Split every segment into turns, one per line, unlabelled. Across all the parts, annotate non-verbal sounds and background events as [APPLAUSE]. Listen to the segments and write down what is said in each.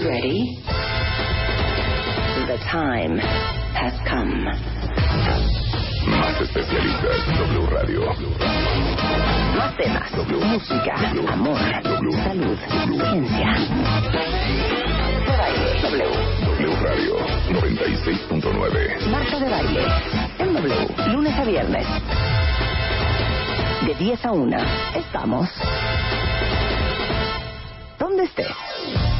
you ready? The time has come.
Más especialistas W Radio.
Más temas, música, amor, salud, ciencia. De baile, W.
W Radio 96.9.
Marta de baile, en W, lunes a viernes. De 10 a 1, estamos. ¿Dónde estés?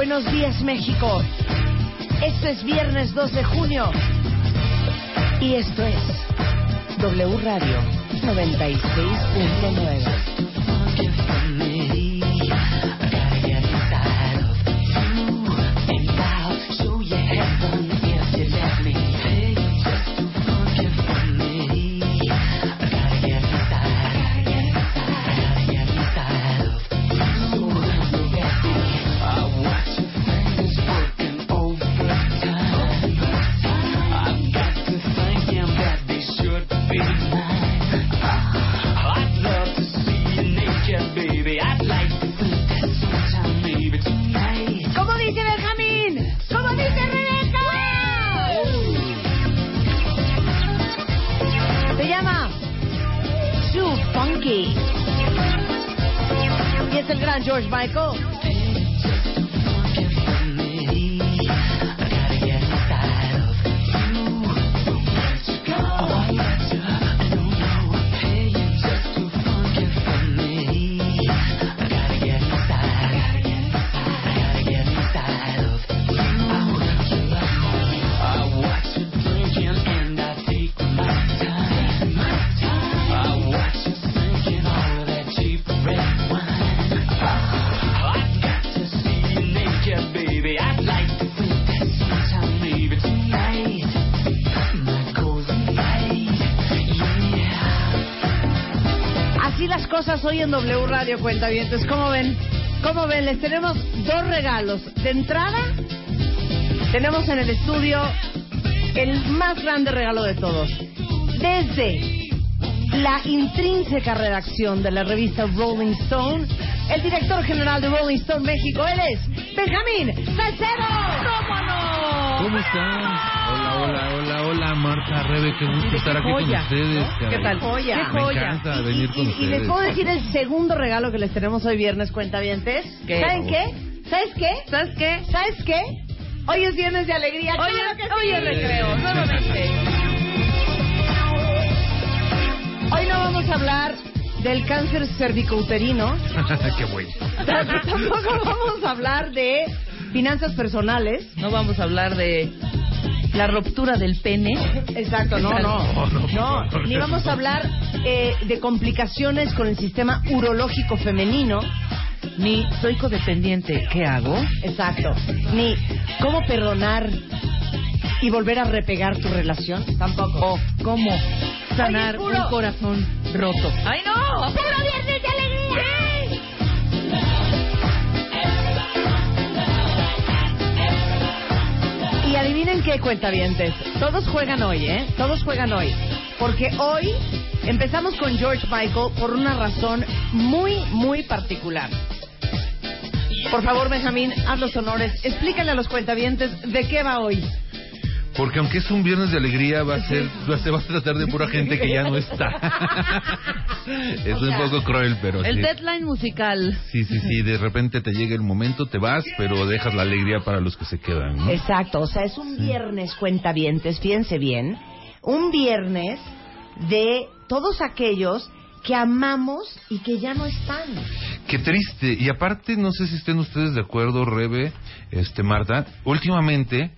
Buenos días, México. Esto es viernes 2 de junio. Y esto es W Radio 96.9. gran George Michael. W Radio Cuentavientes. ¿Cómo ven? ¿Cómo ven? Les tenemos dos regalos. De entrada, tenemos en el estudio el más grande regalo de todos. Desde la intrínseca redacción de la revista Rolling Stone, el director general de Rolling Stone México, él es Benjamín Salcedo. ¿Cómo
están? Hola, hola, hola, hola, Marta, Rebe, qué gusto estar aquí con ustedes.
¿Qué tal? Joya. Qué
Me
joya.
encanta
Y-
venir
y,
con
y
ustedes.
les puedo decir el segundo regalo que les tenemos hoy viernes, cuentavientes.
¿Qué?
¿Saben qué? ¿Sabes qué?
¿Sabes qué?
¿Sabes qué? Hoy es viernes de alegría.
Hoy
¡Claro
es-
que sí!
hoy es recreo, nuevamente.
Hoy no vamos a hablar del cáncer cervicouterino. [LAUGHS]
qué bueno.
Tampoco vamos a hablar de finanzas personales.
No vamos a hablar de la ruptura del pene.
Exacto, no, no. [LAUGHS]
No,
ni vamos a hablar eh, de complicaciones con el sistema urológico femenino.
Ni soy codependiente. ¿Qué hago?
Exacto. Ni cómo perdonar y volver a repegar tu relación. Tampoco.
O cómo sanar
Oye,
un corazón roto. ¡Ay, no!
¡Puro adivinen qué cuentavientes. Todos juegan hoy, ¿eh? Todos juegan hoy. Porque hoy empezamos con George Michael por una razón muy, muy particular. Por favor, Benjamín, haz los honores. Explícale a los cuentavientes de qué va hoy.
Porque aunque es un viernes de alegría, va a ser, va- se va a tratar de pura gente que ya no está. [LAUGHS] es un poco cruel, pero
El
sí.
deadline musical.
Sí, sí, sí, de repente te llega el momento, te vas, pero dejas la alegría para los que se quedan, ¿no?
Exacto, o sea, es un viernes cuentavientes, fíjense bien, un viernes de todos aquellos que amamos y que ya no están.
Qué triste. Y aparte, no sé si estén ustedes de acuerdo, Rebe, este, Marta, últimamente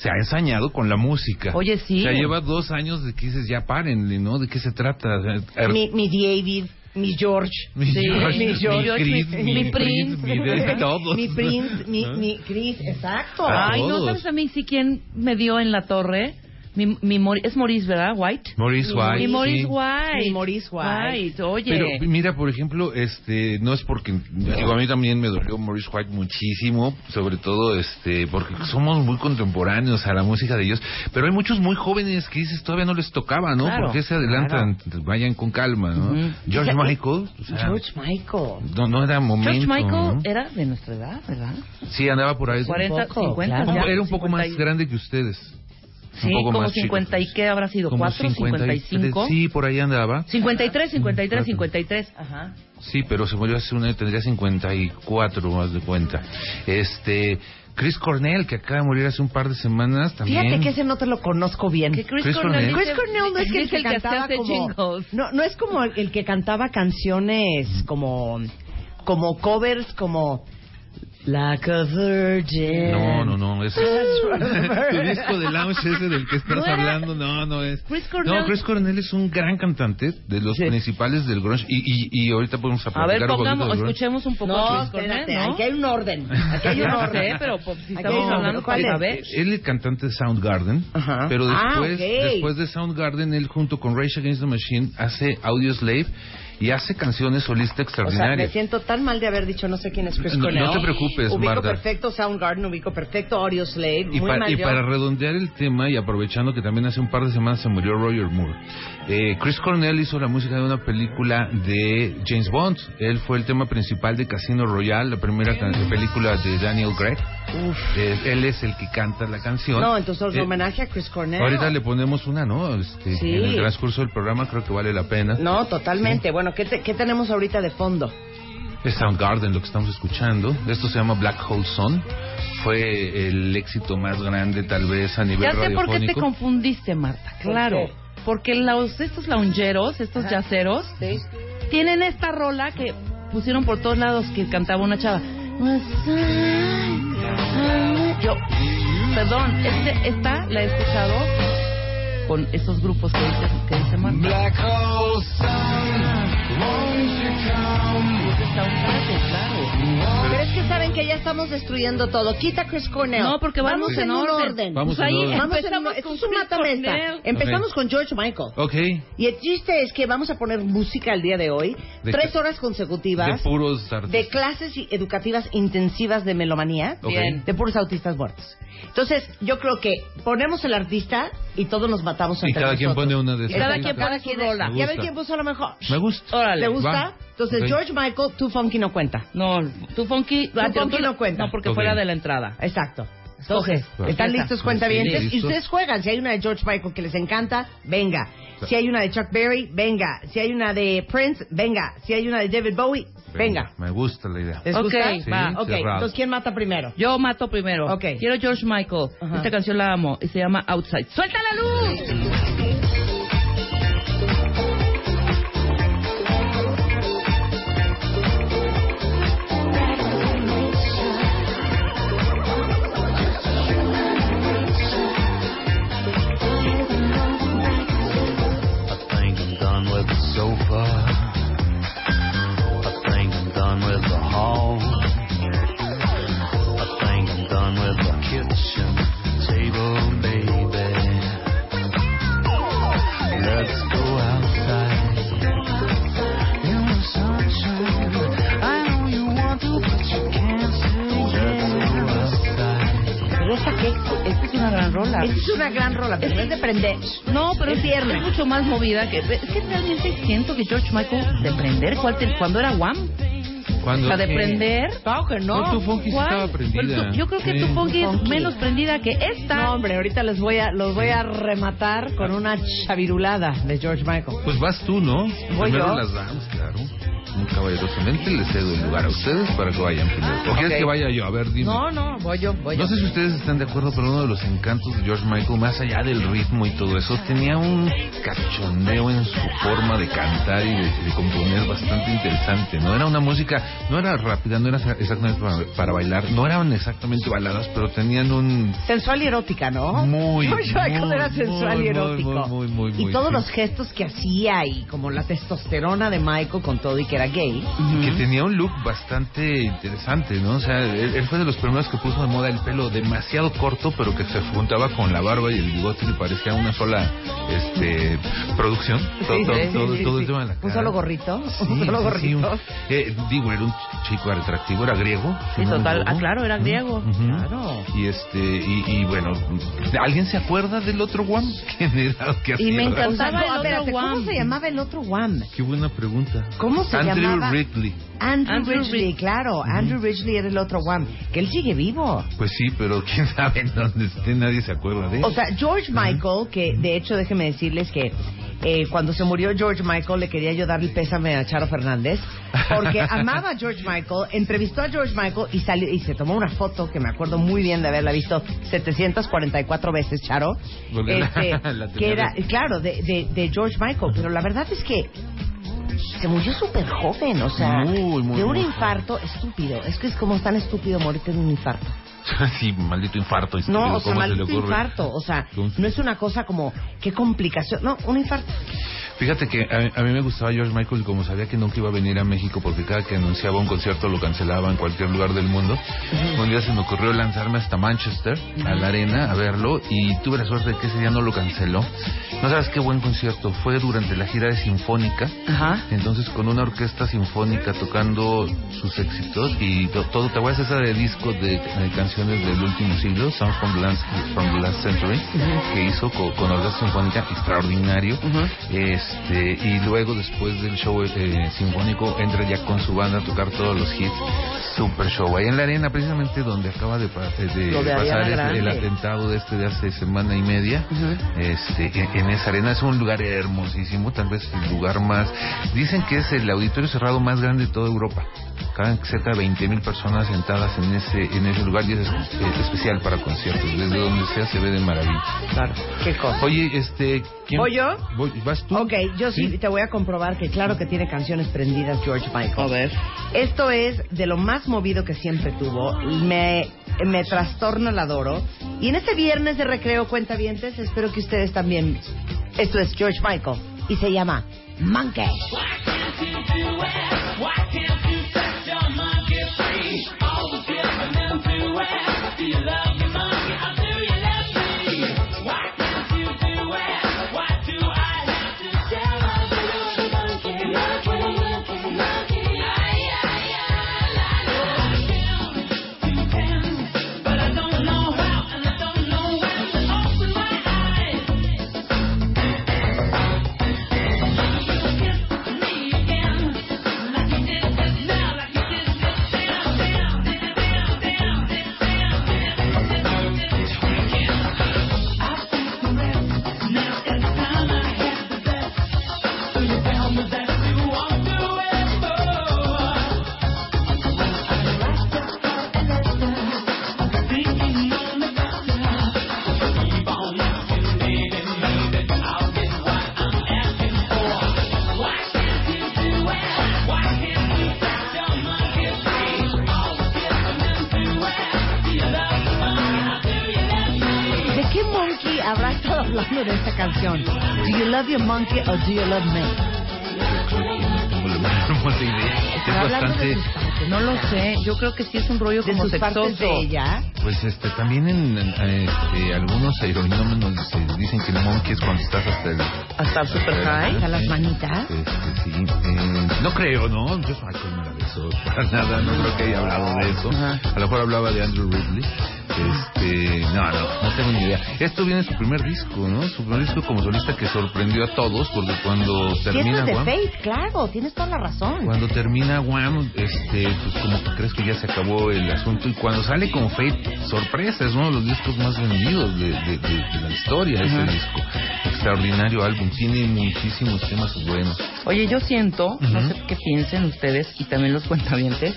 se ha ensañado con la música.
Oye, sí.
O sea, lleva dos años de que dices, ya párenle, ¿no? ¿De qué se trata? Er-
Mi, mi David, mi George.
mi
Sí,
George,
mi
mi
George,
Chris,
mi-
mi,
mi
Prince,
Prince.
mi de [LAUGHS] todos.
Mi Prince, mi,
¿No?
mi Chris, exacto.
Ah,
Ay, no sabes a mí sí quién me dio en la torre. Mi, mi Mori- es Maurice, ¿verdad? White.
Maurice White.
Mi Maurice
sí.
White.
Mi Maurice White.
Oye.
Pero mira, por ejemplo, este, no es porque, digo, a mí también me dolió Maurice White muchísimo, sobre todo, este, porque somos muy contemporáneos a la música de ellos, pero hay muchos muy jóvenes que dices todavía no les tocaba, ¿no?
Claro,
¿Por qué se adelantan? Vayan con calma, ¿no?
Ujú.
George
O sea,
Michael, o sea,
George Michael.
no, no era momento.
George Michael
¿no?
era de nuestra edad, ¿verdad?
Sí, andaba por ahí.
40,
poco,
50.
claro.
ya,
era un poco
50
más grande que ustedes.
Sí,
un poco
como
más chico.
50 y qué habrá sido,
Como
4,
53,
55.
Sí, por ahí andaba.
53, 53,
Cuatro.
53. Ajá.
Sí, pero se murió hace un año, tendría 54 más de cuenta. Este, Chris Cornell, que acaba de morir hace un par de semanas también.
Fíjate que ese no te lo conozco bien.
Que Chris,
Chris
Cornell.
Cornell.
Chris Cornell no es que el que cantaba
hace
como no no es como el, el que cantaba canciones como como covers como Like a Virgin.
No, no, no, ese [LAUGHS]
That's [LAUGHS]
tu disco de lounge ese del que estás
No
hablando, no, no es.
Chris Cornell.
No, Chris Cornell es un gran cantante de los
Sí.
principales del grunge y, y, y ahorita podemos
A ver,
platicar un poquito
pongamos,
grunge.
escuchemos un poco
No,
a Chris Cornell,
espérate,
¿no?
aquí hay un orden. Aquí hay un [LAUGHS] orden.
pero pues, si estamos
un
hablando.
¿Cuál es?
Él es el cantante de Soundgarden,
Ajá.
pero
Ah,
después, después de Soundgarden, él junto con Rage Against the Machine hace Audioslave y hace canciones solistas
O sea, me
extraordinarias.
siento tan mal de haber dicho no sé quién es Chris
No-
Cornell.
no te preocupes,
ubico
Marta.
perfecto Soundgarden, ubico perfecto Audio Slave.
Y,
muy mal
y para redondear el tema y aprovechando que también hace un par de semanas se murió Roger Moore, eh, Chris Cornell hizo la música de una película de James Bond. Él fue el tema principal de Casino Royale, la primera can- película de Daniel Craig. Eh, él es el que canta la canción.
No, entonces
Eh,
homenaje a Chris Cornell.
Ahorita le ponemos una, ¿no? Este,
Sí.
En el transcurso del programa creo que vale la pena.
No, totalmente. Bueno, ¿qué, te- ¿qué tenemos ahorita de fondo?
Es Soundgarden lo que estamos escuchando. Esto se llama Black Hole Sun. Fue el éxito más grande tal vez a nivel
Ya sé por qué te
radiofónico.
confundiste, Marta.
¿Por
Claro. Porque los, estos loungeros, estos
Ajá.
yaceros,
Sí.
tienen esta rola que pusieron por todos lados que cantaba una chava. Yo, perdón, este, esta la he escuchado con estos grupos que dice, que dice Marta.
Black hole sun, won't you come?
Es de Soundgarden, claro.
Pero es que saben que ya estamos destruyendo todo. Quita Chris Cornell.
No, porque vamos en
un
orden.
orden.
Vamos
Pues
en
ahí
orden.
Vamos en
empezamos
un- esto
con
es un
Chris
matamesta.
Cornell.
Empezamos
Ok.
con George Michael.
Ok.
Y el chiste es que vamos a poner música el día de hoy,
De
tres horas
De
consecutivas,
puros artistas.
de clases y- educativas intensivas de melomanía,
Ok.
Bien.
de puros autistas muertos. Entonces, yo creo que ponemos el artista y todos nos matamos
Y
entre
cada quien
nosotros.
pone una de esas.
Cada quien pone su rola.
Y a ver quién puso lo mejor.
Me gusta.
Órale.
¿Le gusta?
Va.
Entonces,
Ok.
George Michael, Too Funky no cuenta.
No, tu funky, Ah,
funky
tú-
no cuenta.
No, porque
Ok.
fue la de la entrada.
Exacto. Entonces, ¿están listos, cuentavientes?
Sí,
y ustedes juegan. Si hay una de George Michael que les encanta, venga. Si hay una de Chuck Berry, venga. Si hay una de Prince, venga. Si hay una de David Bowie, venga.
Me gusta la idea.
¿Les gusta?
Sí,
va.
Ok,
cerrado.
entonces, ¿quién mata primero?
Yo mato primero.
Ok.
Quiero George Michael. Esta canción la amo y se llama Outside. ¡Suelta la luz! Una gran rola.
Esta es una gran rola, pero no es de prender.
No, pero
Es tierna.
es mucho más movida que... Es que realmente siento que George Michael, de prender, ¿cuál te- cuando era Wham?
Cuando
La de prender.
Claro que no.
No, tu funky estaba prendida.
Tú- yo creo que
Sí.
tu funky es menos prendida que esta.
No, hombre, ahorita les voy a, los voy a rematar con una chavirulada de George Michael.
Pues vas tú, ¿no?
Voy
Primero
yo.
las damos, claro. Muy caballerosamente les cedo el lugar a ustedes para que vayan primero. ¿O quieres que vaya yo? A ver, dime.
No, no, voy yo, voy yo.
No sé si ustedes están de acuerdo, pero uno de los encantos de George Michael, más allá del ritmo y todo eso, tenía un cachondeo en su forma de cantar y de, de componer bastante interesante, ¿no? Era una música, no era rápida, no era exactamente para, para bailar, no eran exactamente baladas, pero tenían un...
Sensual y erótica, ¿no?
Muy, [LAUGHS]
George Michael
muy,
era sensual
muy,
y erótico.
muy, muy, muy,
y todos
sí.
los gestos que hacía y como la testosterona de Michael con todo y que era gay.
que tenía un look bastante interesante, ¿no? O sea, él, él fue de los primeros que puso de moda el pelo demasiado corto, pero que se juntaba con la barba y el bigote y parecía una sola este, producción. Todo,
Sí,
todo,
sí,
todo-
sí,
todo
sí.
el tema de la
Un
cara.
solo gorrito,
Sí,
un solo
sí, sí,
gorrito.
un- eh, digo, era un chico atractivo, era griego.
Sí, total. Ah, claro, era griego.
Ujú.
Claro.
Y este y, y bueno, ¿alguien se acuerda del otro Guam? [LAUGHS] ¿Quién era? ¿Qué
Y me
hacía?
O sea,
encantaba
no,
el otro
espérate, ¿cómo
Guam.
se llamaba el otro Guam?
Qué buena pregunta.
¿Cómo se
Andrew
llamaba?
Ridley.
Andrew,
Andrew
Ridgely,
Rid-
claro. Andrew Ridgely era el otro Guam. Que él sigue vivo.
Pues sí, pero [LAUGHS] quién sabe en dónde esté, nadie se acuerda de él.
O sea, George Michael, que de hecho déjeme decirles que eh, cuando se murió George Michael le quería yo dar el pésame a Charo Fernández porque [LAUGHS] amaba a George Michael, entrevistó a George Michael y salió y se tomó una foto que me acuerdo muy bien de haberla visto 744 veces, Charo,
la-
este, [LAUGHS]
la
que era, claro, de, de, de George Michael, pero la verdad es que se murió súper joven, o sea,
Muy, muy,
de un
muy
infarto estúpido. Es que es como tan estúpido morirte de un infarto. [LAUGHS]
sí, maldito infarto. estúpido,
No, o sea,
¿cómo se le
maldito infarto. O sea,
¿Cómo se-
no es una cosa como, qué complicación. No, un infarto.
Fíjate que a, a mí me gustaba George Michael y como sabía que nunca iba a venir a México porque cada que anunciaba un concierto lo cancelaba en cualquier lugar del mundo, un día se me ocurrió lanzarme hasta Manchester, a la arena, a verlo y tuve la suerte de que ese día no lo canceló. No sabes qué buen concierto, fue durante la gira de Sinfónica,
Ajá.
entonces con una orquesta sinfónica tocando sus éxitos y to- todo, ¿te acuerdas esa de disco de, de canciones del último siglo, Songs from the Last, from the Last Century, que hizo co- con, orquesta sinfónica extraordinario? Este Y luego después del show eh, sinfónico entra ya con su banda a tocar todos los hits. Super show. Ahí en la arena, precisamente donde acaba de, eh, de
de
pasar el, atentado de este de hace semana y media. este en, en esa arena es un lugar hermosísimo, tal vez el lugar más. Dicen que es el auditorio cerrado más grande de toda Europa. Caben cerca de 20 mil personas sentadas en ese en ese lugar y es eh, especial para conciertos. Desde donde sea se ve de maravilla.
Claro. Qué cosa.
Oye, este. ¿quién-
¿Voy yo?
Voy- ¿Vas tú?
Ok, yo sí. te voy a comprobar que claro que tiene canciones prendidas George Michael.
A ver.
Esto es de lo más movido que siempre tuvo. Me, me trastorna, la adoro. Y en este viernes de recreo cuentavientes, espero que ustedes también. Esto es George Michael y se llama Monkey. ¿De you monkey or do you love me?
La. Es
¿Estará hablando de
bastante.
No lo sé. Yo creo que sí es un rollo
de
como
sus partes de ella.
Pues este, también en, en, este, algunos aeronómenos dicen que el monkey es cuando estás hasta el...
Hasta el super high.
Hasta las manitas.
Este, sí, eh, no creo, ¿no? Yo Michael no eso, para nada, no creo que haya hablado de eso.
Ajá.
A lo mejor hablaba de Andrew Ridley. Este, no, no, no tengo ni idea. Esto viene de su primer disco, ¿no? Su primer disco como solista que sorprendió a todos porque cuando
esto
termina
es de
Wham,
Faith, claro, tienes toda la razón.
cuando termina Wham, este, pues como que crees que ya se acabó el asunto y cuando sale como Fate, sorpresa, es uno de los discos más vendidos de, de- de- de la historia ese disco. Extraordinario álbum, tiene muchísimos temas buenos.
Oye, yo siento, no
Ujú.
sé qué piensen ustedes y también los cuentavientes,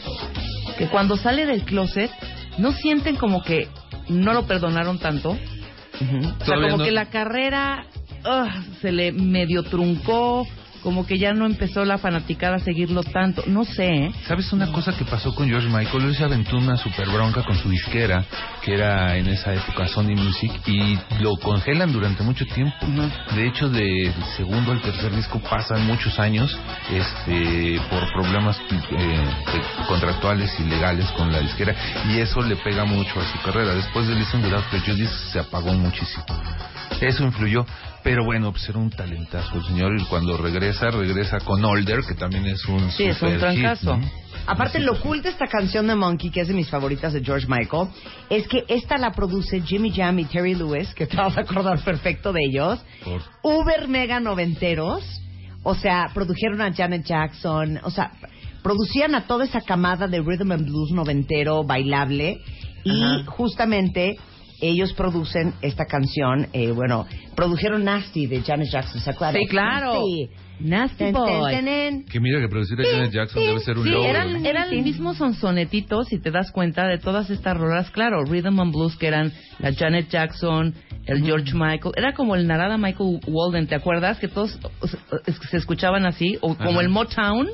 que cuando sale del closet no sienten como que no lo perdonaron tanto. O sea, como
no-
que la carrera se le medio truncó, como que ya no empezó la fanaticada a seguirlo tanto. No sé, ¿eh?
¿Sabes una cosa que pasó con George Michael? Él se aventó una super bronca con su disquera, que era en esa época Sony Music, y lo congelan durante mucho tiempo. De hecho, del segundo al tercer disco pasan muchos años este, por problemas eh, contractuales y legales con la disquera, y eso le pega mucho a su carrera. Después de Listen Without Prejudice se apagó muchísimo. Eso influyó, pero bueno, pues era un talentazo el señor y cuando regresa, regresa con Older, que también es un
Sí, es un
hit,
trancazo.
¿no?
Aparte, lo cool de esta canción de Monkey, que es de mis favoritas de George Michael, es que esta la produce Jimmy Jam y Terry Lewis, que te vas a acordar perfecto de ellos.
Por-
Uber mega noventeros. O sea, produjeron a Janet Jackson. O sea, producían a toda esa camada de rhythm and blues noventero, bailable. Y
Ajá.
justamente ellos producen esta canción. eh, bueno, produjeron Nasty de Janet Jackson, ¿se acuerdan?
Sí, claro.
Nasty.
Nasty
Ten, ten,
Boy.
ten, ten.
Que mira que producir a Janet Jackson debe ser un
Sí,
logro.
eran, eran el mismo sonsonetito, si te das cuenta, de todas estas rolas. Claro, Rhythm and Blues, que eran la Janet Jackson, el George Michael. Era como el Narada Michael Walden, ¿te acuerdas? Que todos se escuchaban así. O como
Ajá.
el Motown,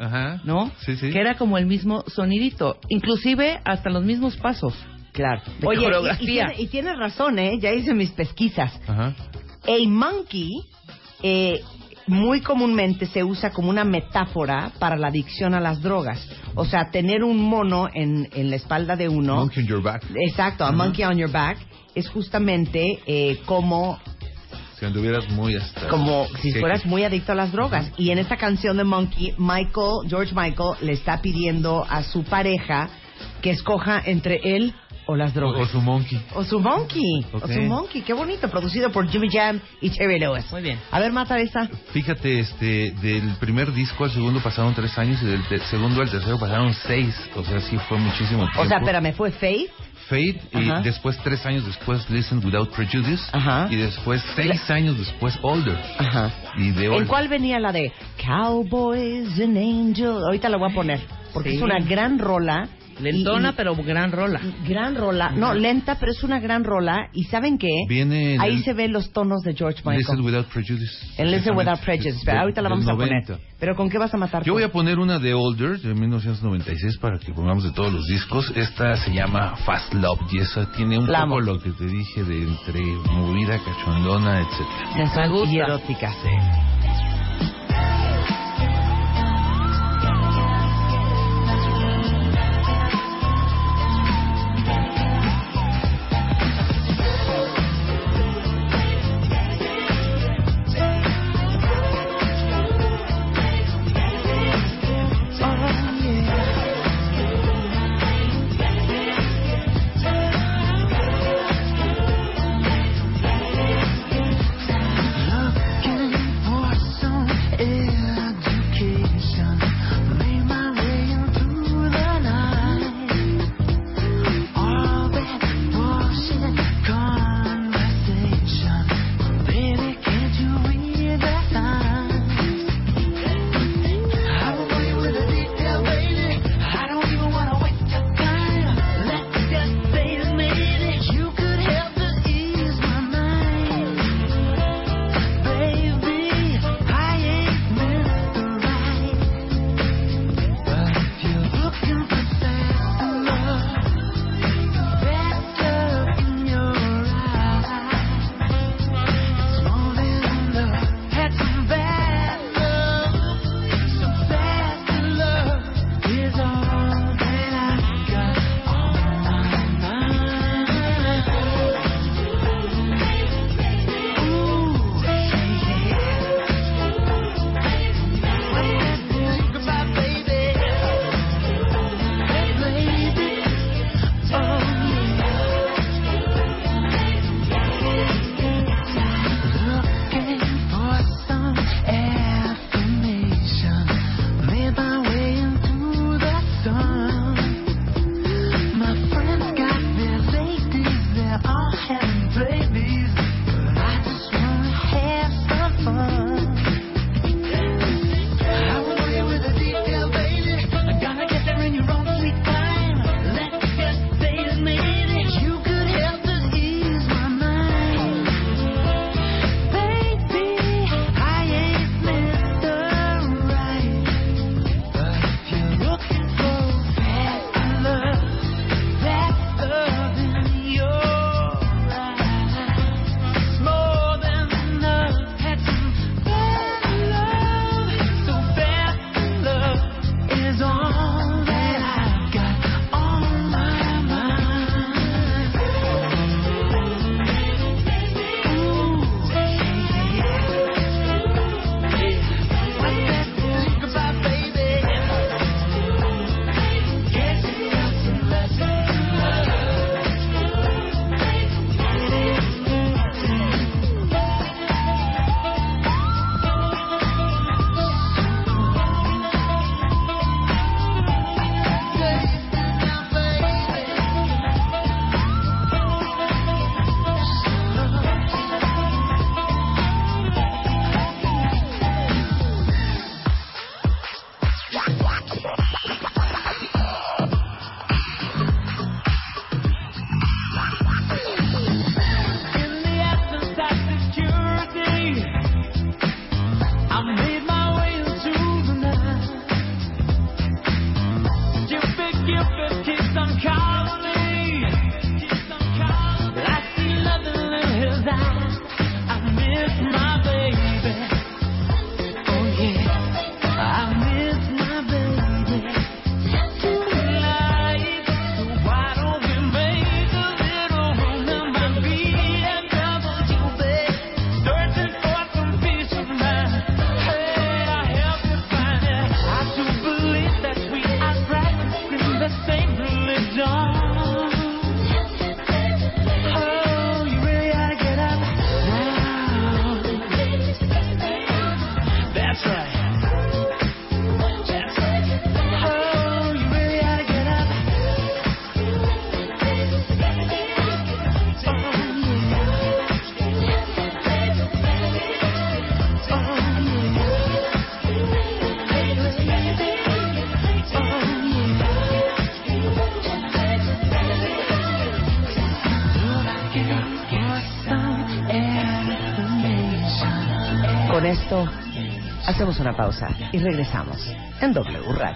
Ajá.
¿no?
Sí, sí.
Que era como el mismo sonidito. Inclusive hasta los mismos pasos.
Claro.
De
Oye, y-
coreografía.
Y, tiene, y tienes razón, ¿eh? Ya hice mis pesquisas.
Ajá.
A monkey, eh, muy comúnmente se usa como una metáfora para la adicción a las drogas. O sea, tener un mono en, en la espalda de uno.
Monkey on your back.
Exacto, a monkey on your back es justamente eh, como
Si anduvieras muy hasta...
como si
Sí,
fueras
que-
muy adicto a las drogas. Y en esta canción de Monkey, Michael, George Michael, le está pidiendo a su pareja que escoja entre él o las drogas.
o su monkey.
O su monkey.
Ok.
O su monkey. Qué bonito. Producido por Jimmy Jam y Terry Lewis.
Muy bien.
A ver, mata esta.
Fíjate, este, del primer disco al segundo pasaron tres años y del te- segundo al tercero pasaron seis. O sea, sí fue muchísimo tiempo.
O sea, espérame, fue Faith.
Fate y
Ajá.
después tres años después Listen Without Prejudice
Ajá.
y después seis años después Older
Ajá.
y de
¿En cuál venía la de Cowboys and Angels? Ahorita la voy a poner. Porque
Sí.
es una gran rola.
Lentona,
Y- y-
pero gran rola.
Gran rola. No, lenta, pero es una gran rola. ¿Y saben qué?
Viene en
Ahí
el-
se ven los tonos de George Michael.
Listen Without Prejudice.
En Listen Without. Prejudice.
Del-
ahorita la vamos a
90.
poner. ¿Pero con qué vas a matar?
Yo voy a poner una de Older de 1996 para que pongamos de todos los discos. Esta se llama Fast Love y esa tiene un
La
poco lo que te dije de entre movida, cachondona, etcétera.
Sensual
Me gusta.
y erótica.
Looking
pausa y regresamos en W Radio.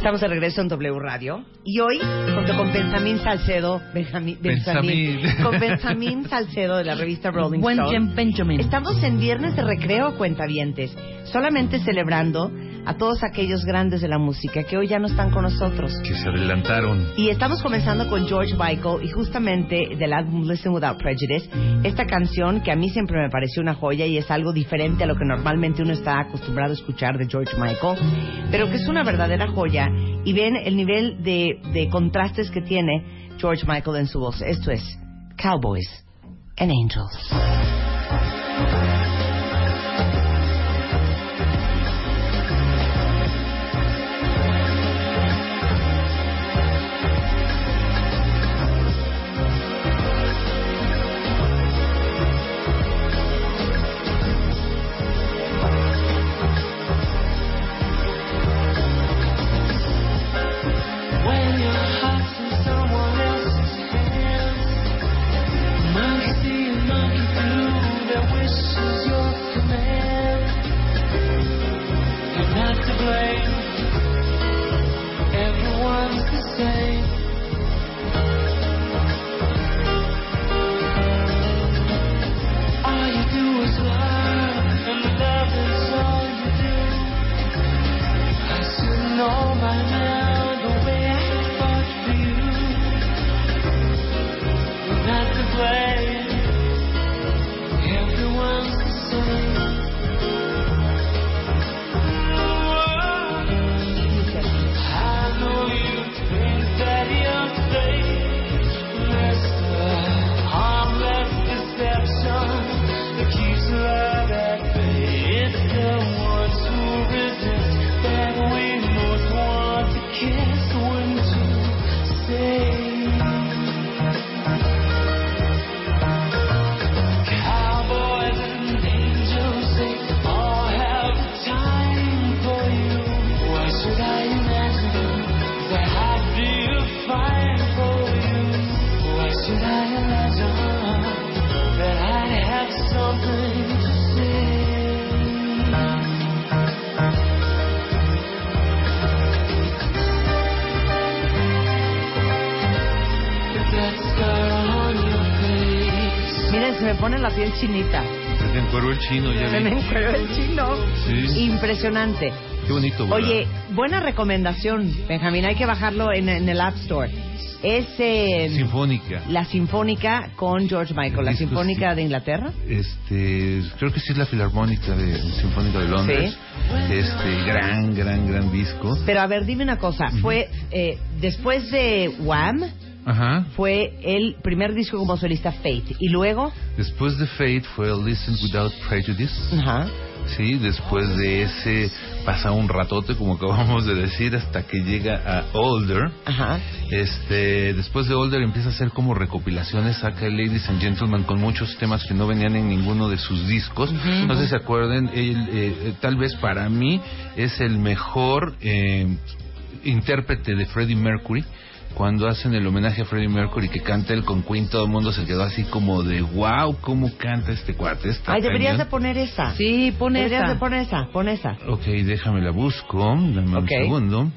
Estamos de regreso en W Radio y hoy junto con Benjamín Salcedo, Benjamín,
Benjamín.
con Benjamín Salcedo de la revista Rolling
Buen
Stone.
Benjamin.
Estamos en viernes de recreo, cuentavientes, solamente celebrando a todos aquellos grandes de la música que hoy ya no están con nosotros.
Que se adelantaron.
Y estamos comenzando con George Michael y justamente del álbum Listen Without Prejudice, esta canción que a mí siempre me pareció una joya y es algo diferente a lo que normalmente uno está acostumbrado a escuchar de George Michael, pero que es una verdadera joya y ven el nivel de, de contrastes que tiene George Michael en su voz. Esto es Cowboys and Angels.
Chino, ya vi.
encueró el chino.
Sí.
Impresionante.
Qué bonito, ¿verdad?
Oye, buena recomendación, Benjamín. Hay que bajarlo en, en el App Store. Es eh,
Sinfónica.
la Sinfónica con George Michael, la Sinfónica
sí.
de Inglaterra.
Este, creo que sí es la Filarmónica de Sinfónica de Londres. Este, gran, gran, gran disco.
Pero a ver, dime una cosa. Fue eh, después de Wham,
Ajá.
fue el primer disco como solista Fate. Y luego,
Después de Fate fue Listen Without Prejudice.
ajá,
Sí, después de ese pasa un ratote, como acabamos de decir, hasta que llega a Older.
ajá.
Este, después de Older empieza a hacer como recopilaciones, saca Ladies and Gentlemen con muchos temas que no venían en ninguno de sus discos. No sé si se acuerden, él, eh, eh, tal vez para mí es el mejor eh, intérprete de Freddie Mercury. Cuando hacen el homenaje a Freddie Mercury que canta él con Queen, todo el mundo se quedó así como de wow, cómo canta este cuate. está
Ay, deberías de
cañón".
poner esa.
Sí, pon
Deberías
esa.
de poner esa, pon esa.
Ok, déjame la busco, dame un segundo.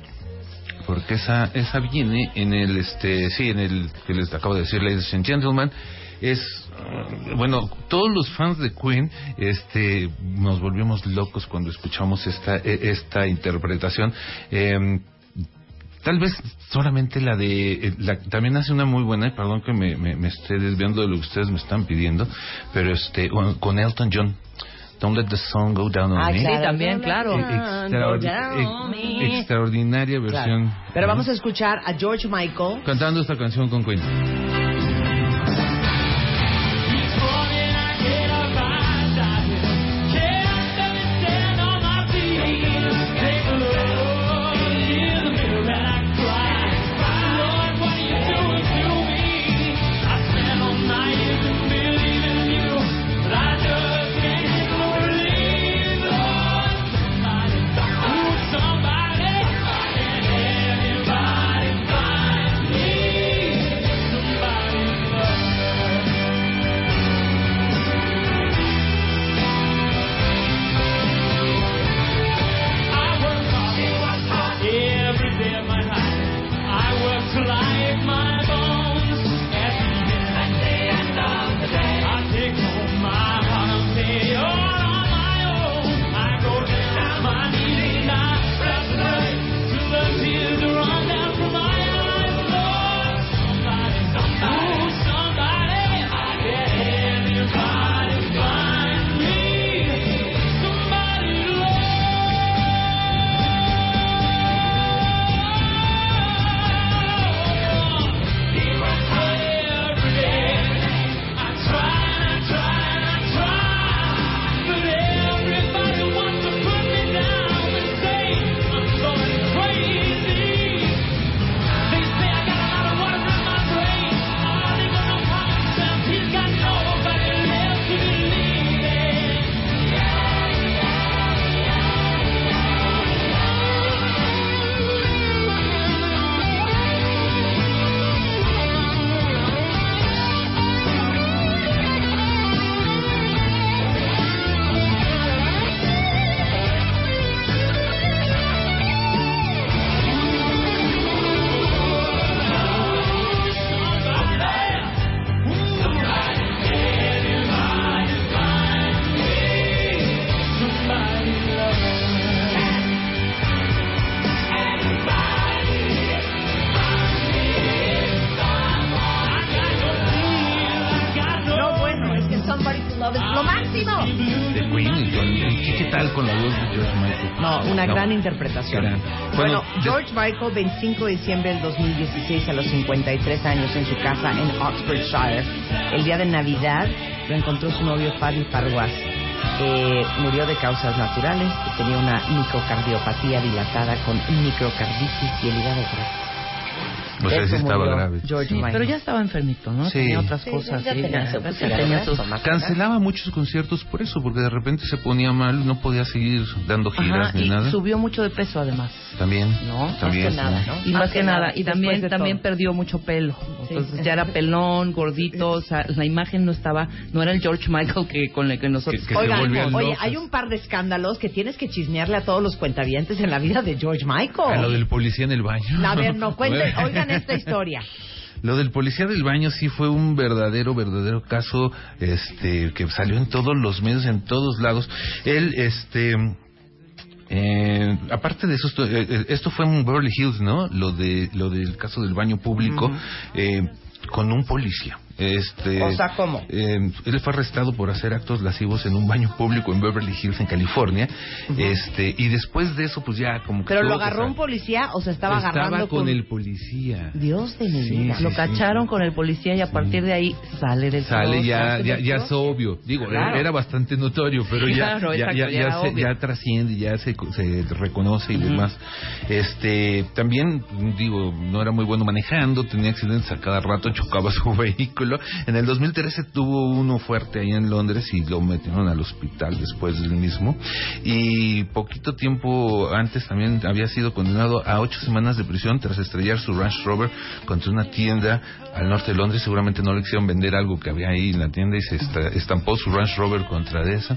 porque esa esa viene en el este sí en el que les acabo de decir ladies and gentlemen es eh, bueno todos los fans de Queen este nos volvimos locos cuando escuchamos esta e- esta interpretación Em, Tal vez solamente la de... eh, la- también hace una muy buena, y perdón que me, me, me esté desviando de lo que ustedes me están pidiendo, pero este con- Elton John, Don't Let the Sun Go Down on
Ah,
Me.
claro.
Sí, también, claro.
Go
extraordi-
down
ex-
me.
extraordinaria
Claro.
versión.
Pero vamos a escuchar a George Michael.
Cantando esta canción con Queen.
Gran interpretación.
gran.
Bueno, George Michael, 25 de diciembre del 2016, a los 53 años, en su casa en Oxfordshire. El día de Navidad lo encontró su novio Fabi Parguas. Eh, murió de causas naturales y tenía una microcardiopatía dilatada con microcarditis y el hígado graso.
O sea,
De
sí
eso
estaba
murió
grave.
George
Sí,
Michael.
pero ya estaba enfermito, ¿no?
Sí.
Tenía otras
Sí,
cosas.
ya
sí,
tenía
ya-
su-
tenía sus-
Cancelaba muchos conciertos por eso, porque de repente se ponía mal, no podía seguir dando giras
Ajá,
ni
y
nada.
subió mucho de peso además.
También.
No, más
que nada, ¿no?
Y más, que, nada, y también también perdió mucho pelo.
Sí.
Ya era pelón, gordito, o sea, la imagen no estaba, no era el George Michael que con el que nosotros
Que-
Oigan, oye, hay un par de escándalos que tienes que chismearle a todos los cuentavientes en la vida de George
A
Michael.
lo del policía en el baño.
A ver, no cuenten, [LAUGHS] oigan esta historia. [LAUGHS]
Lo del policía del baño sí fue un verdadero, verdadero caso, este, que salió en todos los medios, en todos lados. Él, este, eh, aparte de eso, esto, eh, eh, esto fue en Beverly Hills, ¿no? Lo de, lo del caso del baño público, eh, con un policía. Este,
O sea, ¿cómo?
eh, él fue arrestado por hacer actos lascivos en un baño público en Beverly Hills, en California. Este, y después de eso, pues ya como que.
¿Pero lo agarró un policía o se estaba, agarrando
con, el policía.
Dios de mi
Sí,
vida.
sí,
lo
sí.
cacharon con el policía y a partir de ahí sale del
Sale ya, ya, ya es obvio. Digo,
Claro.
era bastante notorio, pero ya,
Claro,
ya,
exacto,
ya,
ya
ya
era
se, ya trasciende, ya se, se reconoce y demás. Este, también, digo, no era muy bueno manejando, tenía accidentes a cada rato, [LAUGHS] chocaba su vehículo. Ridículo. En el 2013 tuvo uno fuerte ahí en Londres y lo metieron al hospital después del mismo. Y poquito tiempo antes también había sido condenado a ocho semanas de prisión tras estrellar su Range Rover contra una tienda al norte de Londres. Seguramente no le quisieron vender algo que había ahí en la tienda y se esta- estampó su Range Rover contra de esa.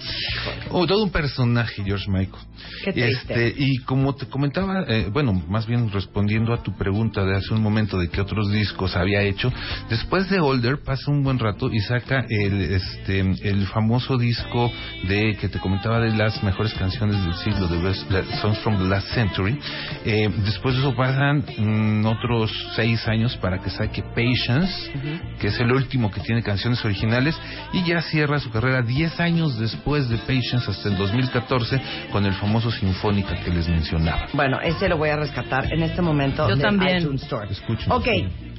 Oh, todo un personaje, George Michael.
Qué.
Este, y como te comentaba, eh, bueno, más bien respondiendo a tu pregunta de hace un momento de qué otros discos había hecho, después de Older pasa un buen rato y saca el, este, el famoso disco de que te comentaba de las mejores canciones del siglo, de Best la- Songs from the Last Century. Eh, después de eso pasan mm, otros seis años para que saque Patience, que es el último que tiene canciones originales, y ya cierra su carrera diez años después de Patience hasta el 2014 con el famoso Sinfónica que les mencionaba.
Bueno, ese lo voy a rescatar en este momento.
Yo
de
también.
iTunes Store.
Escuchen.
Ok,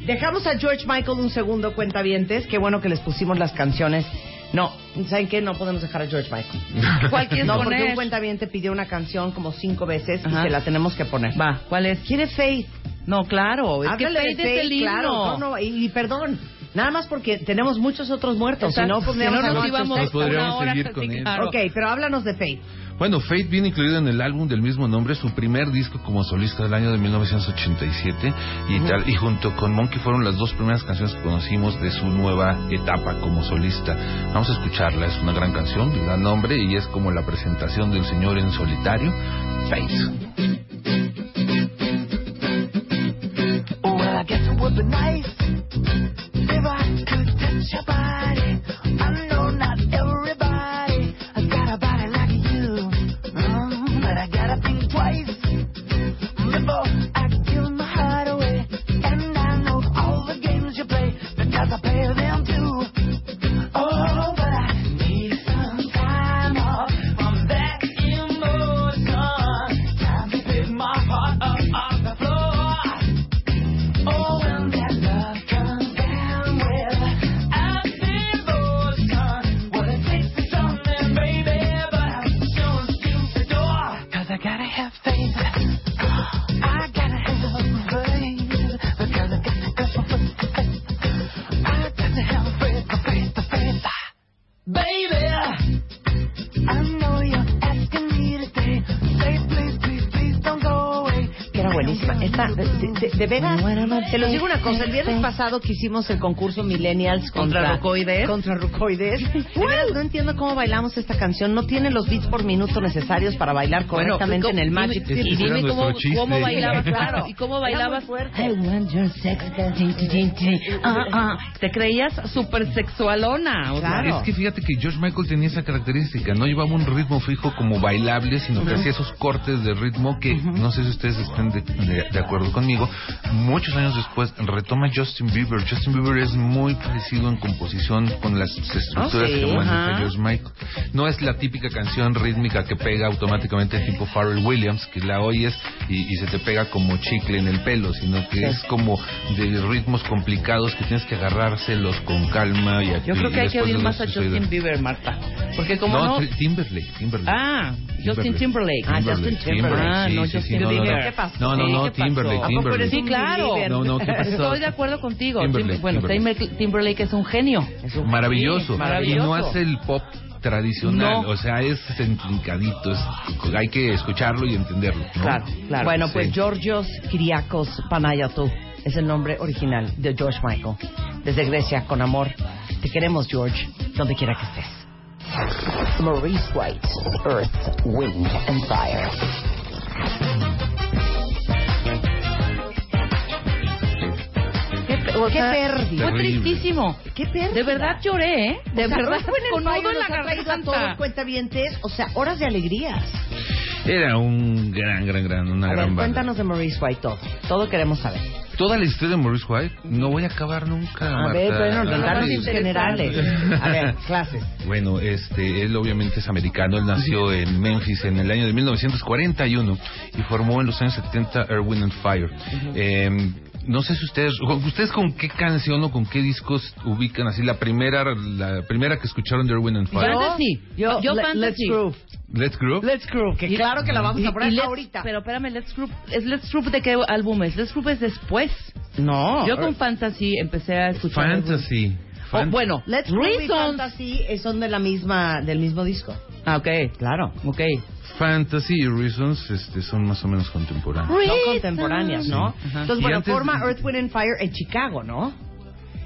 dejamos a George Michael un segundo, cuentavientes. Qué bueno que les pusimos las canciones. No, ¿saben qué? No podemos dejar a George Michael. [LAUGHS]
¿Cuál quieres
No, porque un cuentaviente pidió una canción como cinco veces
Ajá.
y se la tenemos que poner.
Va, ¿cuál es?
¿Quiere Faith?
No, claro, es
Háblale
que
de
es el
Faith, claro. No, no, y, y perdón, nada más porque tenemos muchos otros muertos. Si no, pondríamos
Si no nos íbamos
Nos podríamos seguir con él.
claro.
Ok, pero háblanos de Faith.
Bueno, Fate viene incluido en el álbum del mismo nombre, su primer disco como solista del año de 1987 y tal, y junto con Monkey fueron las dos primeras canciones que conocimos de su nueva etapa como solista. Vamos a escucharla, es una gran canción, le da nombre y es como la presentación del señor en solitario, Fate.
Well, I guess it would be nice if I could touch
de, veras, te los digo una cosa. El viernes pasado que hicimos el concurso Millennials contra,
Contra Rucoides.
Contra Rucoides. [LAUGHS] De veras, no entiendo cómo bailamos esta canción. No tiene los beats por minuto necesarios para bailar
Bueno,
correctamente en el
dime-
Magic
Ese
Y dime cómo, cómo bailabas, [LAUGHS]
Claro.
¿Y cómo bailabas?
fuerte.
I want your sex. Ah, ah. Te creías súper sexualona. O sea,
Claro.
Es que fíjate que George Michael tenía esa característica, no llevaba un ritmo fijo como bailable, sino que hacía esos cortes de ritmo que, no sé si ustedes estén de, de- de acuerdo conmigo, muchos años después retoma Justin Bieber. Justin Bieber es muy parecido en composición con las estructuras
Oh, sí,
que maneja. George Michael. No es la típica canción rítmica que pega automáticamente tipo Pharrell Williams, que la oyes y, y se te pega como chicle en el pelo, sino que es como de ritmos complicados que tienes que agarrárselos con calma y
Yo creo que hay que oír más a. Justin Bieber, Marta. Porque como no...
Tri- Timberlake, Timberlake.
Ah, Justin Timberlake.
Ah, Justin Timberlake.
Ah,
sí,
no,
sí, sí,
Justin
no, no,
Bieber.
no.
¿Qué pasó?
No, no,
Sí,
no. Timberlake,
¿A poco
Timberlake.
Sí, claro.
believer?
No, no, ¿qué pasó?
Estoy de acuerdo contigo.
Timberlake,
Tim- bueno,
Timberlake.
Timberlake, Timberlake es un genio.
Maravilloso.
Sí, maravilloso.
Y no hace el pop tradicional,
No.
o sea, es intrincadito, es- hay que escucharlo y entenderlo. ¿no?
Claro, claro.
Bueno, pues
Sí.
Georgios Kyriakos Panayotou es el nombre original de George Michael. Desde Grecia, con amor. Te queremos, George, donde quiera que estés.
Maurice White, Earth, Wind and Fire.
O
qué
sea,
pérdida.
Fue tristísimo.
Qué pérdida.
De verdad lloré, ¿eh? De
O sea,
verdad, con nudo en la garganta.
cuentavientes, o sea, horas de alegrías.
Era un gran, gran, gran, una
A ver,
gran banda.
cuéntanos de Maurice White todo. Todo queremos saber.
Toda la historia de Maurice White no voy a acabar nunca.
A
Marta.
ver, bueno,
ver,
sus generales. A ver, clases.
Bueno, este, él obviamente es americano, él nació en Memphis en el año de 1941 y formó en los años 70 Erwin and Fire. Eh, no sé si ustedes, ustedes con qué canción o con qué discos ubican así la primera, la primera que escucharon de Erwin and Fire.
Fantasy.
Yo,
Yo
le-
Fantasy.
Let's Groove.
Let's Groove.
Let's Groove, que claro que la vamos a poner ahorita.
Pero espérame, Let's Group, ¿es Let's Group de qué álbum es? Let's Group es después.
no.
Yo con Fantasy empecé a escuchar.
Fantasy.
Oh, bueno,
Let's
Reasons.
Fantasy son de la misma, del mismo disco.
Ah, ok.
Claro.
Ok.
Fantasy y Reasons este, son más o menos contemporáneos.
No contemporáneas, ¿no?
Sí.
Entonces,
Y
bueno,
antes-
forma Earth, Wind and Fire en Chicago, ¿no?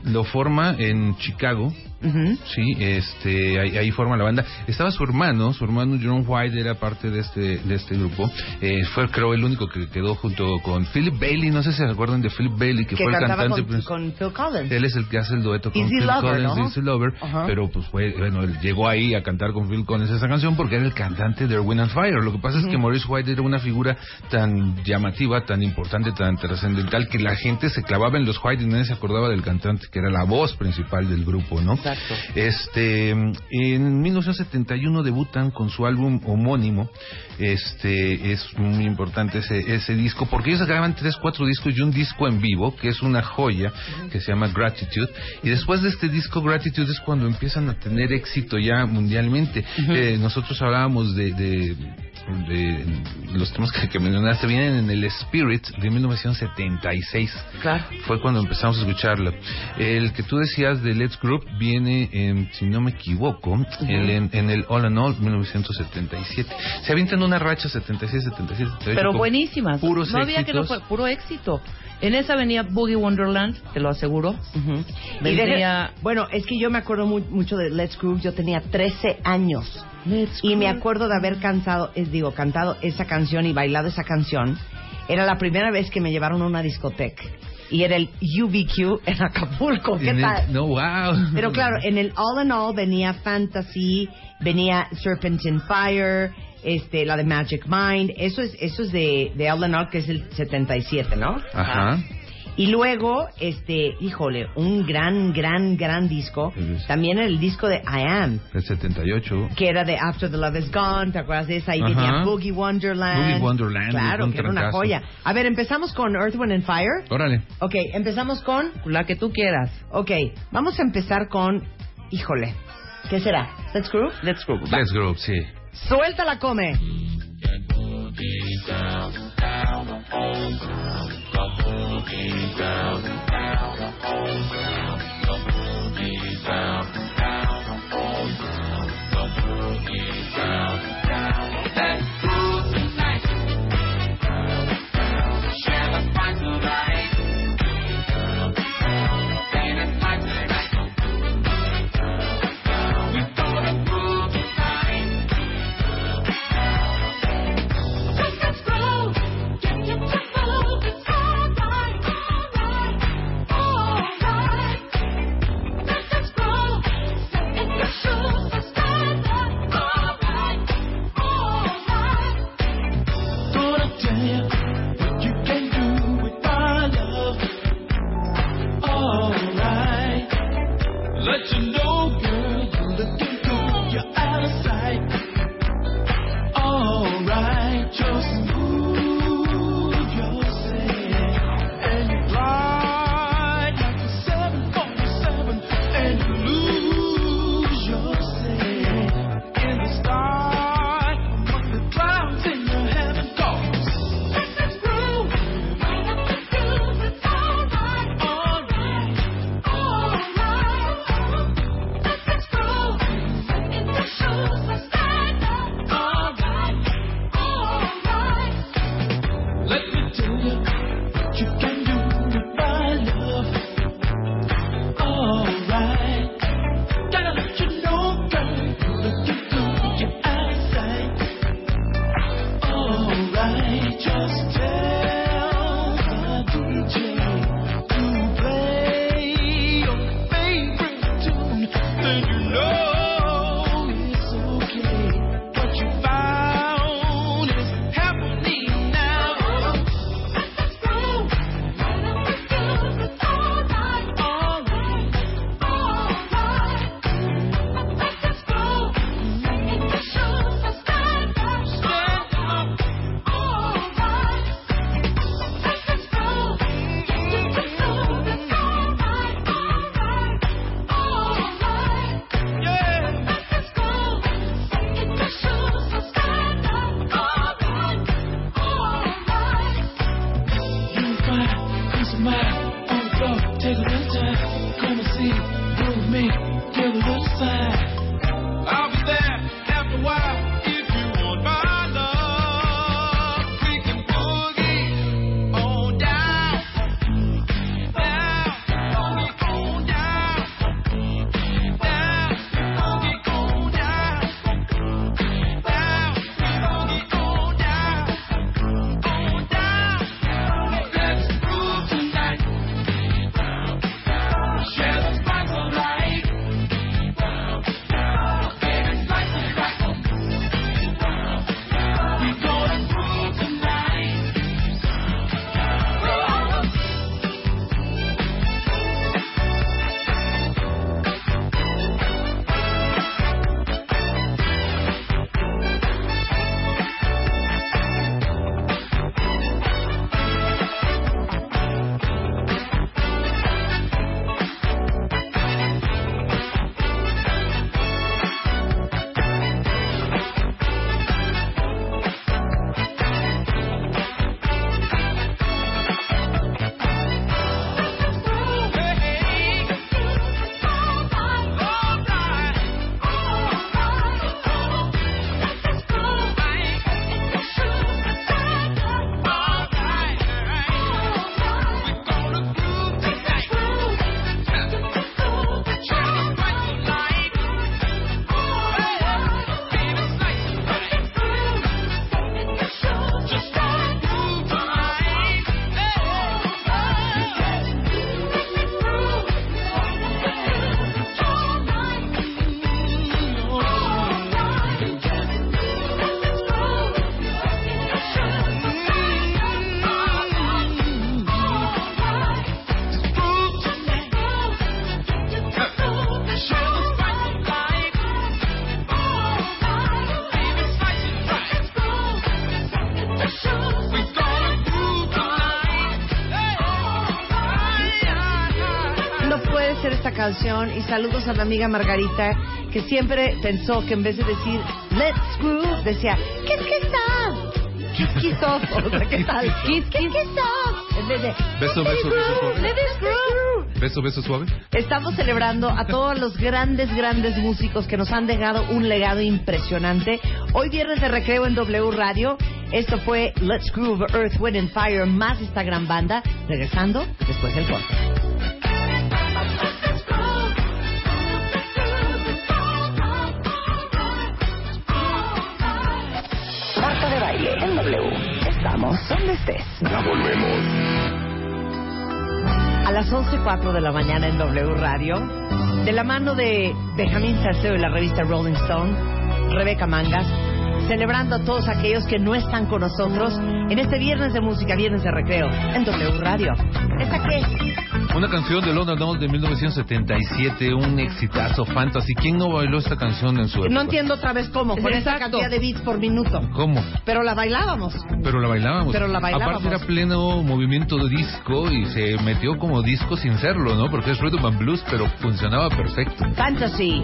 Lo forma en Chicago.
Ujú.
Sí, este, ahí, ahí forma la banda. Estaba su hermano, su hermano John White era parte de este, de este grupo. Eh, fue, creo, el único que quedó junto con Philip Bailey. No sé si se acuerdan de Philip Bailey, que,
Que
fue el cantante.
con, con Phil Collins.
Él es el que hace el dueto con
Easy
Phil
Lover,
Collins,
¿no?
Easy Lover, pero pues fue, bueno, él llegó ahí a cantar con Phil Collins esa canción porque era el cantante de Wind and Fire. Lo que pasa es que Maurice White era una figura tan llamativa, tan importante, tan trascendental que la gente se clavaba en los White y nadie se acordaba del cantante que era la voz principal del grupo, ¿no?
Exacto.
Este, en 1971 debutan con su álbum homónimo. Este, es muy importante ese, ese disco porque ellos graban tres, cuatro discos y un disco en vivo que es una joya que se llama Gratitude. Y después de este disco Gratitude es cuando empiezan a tener éxito ya mundialmente. Eh, nosotros hablábamos de, de, de los temas que, que mencionaste vienen en el Spirit de 1976
Claro.
fue cuando empezamos a escucharlo. El que tú decías de Let's Group viene, en, si no me equivoco, el- en, en el All in All 1977. Se avientan una racha 76, 77, 78.
Pero buenísimas.
Puros
no había que no
éxitos.
fue puro éxito. En esa venía Boogie Wonderland, te lo aseguro.
Ujú. Y
Vendría-
deje- bueno, es que yo me acuerdo mu- mucho de Let's Groove. Yo tenía 13 años. Y me acuerdo de haber cantado, es, digo, cantado esa canción y bailado esa canción. Era la primera vez que me llevaron a una discoteca. Y era el UBQ en Acapulco. ¿Qué
En el-
tal?
No, wow.
Pero claro, en el All in All venía Fantasy, venía Serpentine Fire, este, la de Magic Mind. Eso es, eso es de, de All in All, que es el 77, ¿no?
Ajá.
Y luego, este, híjole, un gran, gran, gran disco.
Es-
También el disco de I Am,
El 78.
que era de After the Love is Gone, ¿te acuerdas de esa? Ahí venía Boogie Wonderland.
Boogie Wonderland,
Claro, que era una joya. A ver, empezamos con Earth, Wind and Fire.
Órale.
Ok, empezamos con...
La que tú quieras.
Ok, vamos a empezar con... Híjole, ¿qué será? Let's Groove.
Let's go.
Let's Group, sí.
Suéltala, come.
boogie down, down the whole ground. The boogie down, down the whole ground. The boogie down, down the whole ground. The boogie
down. Y saludos a mi amiga Margarita que siempre pensó que en vez de decir Let's Groove decía Kiss Kiss Dog. Kiss Kiss Dog. O sea, ¿qué tal? Kiss Kiss Kiss Dog. En vez de
Beso, beso, beso.
Let it groove.
Beso, beso suave.
Estamos celebrando a todos los grandes, grandes músicos que nos han dejado un legado impresionante. Hoy viernes de recreo en W Radio. Esto fue Let's Groove Earth, Wind and Fire, más esta gran banda. Regresando después del corte.
De en W. Estamos donde estés.
Ya volvemos.
A las 11.04 de la mañana en W Radio, de la mano de Benjamín Salceo y la revista Rolling Stone, Rebeca Mangas, celebrando a todos aquellos que no están con nosotros en este viernes de música, viernes de recreo, en W Radio. ¿Esta qué?
Una canción de London Dolls de 1977, un exitazo fantasy. ¿Quién no bailó esta canción en su época?
No entiendo otra vez cómo, con esa cantidad de beats por minuto.
¿Cómo?
Pero la bailábamos.
Pero la bailábamos.
Pero la bailábamos.
Aparte era pleno movimiento de disco y se metió como disco sin serlo, ¿no? Porque es rhythm and blues, pero funcionaba perfecto.
Fantasy.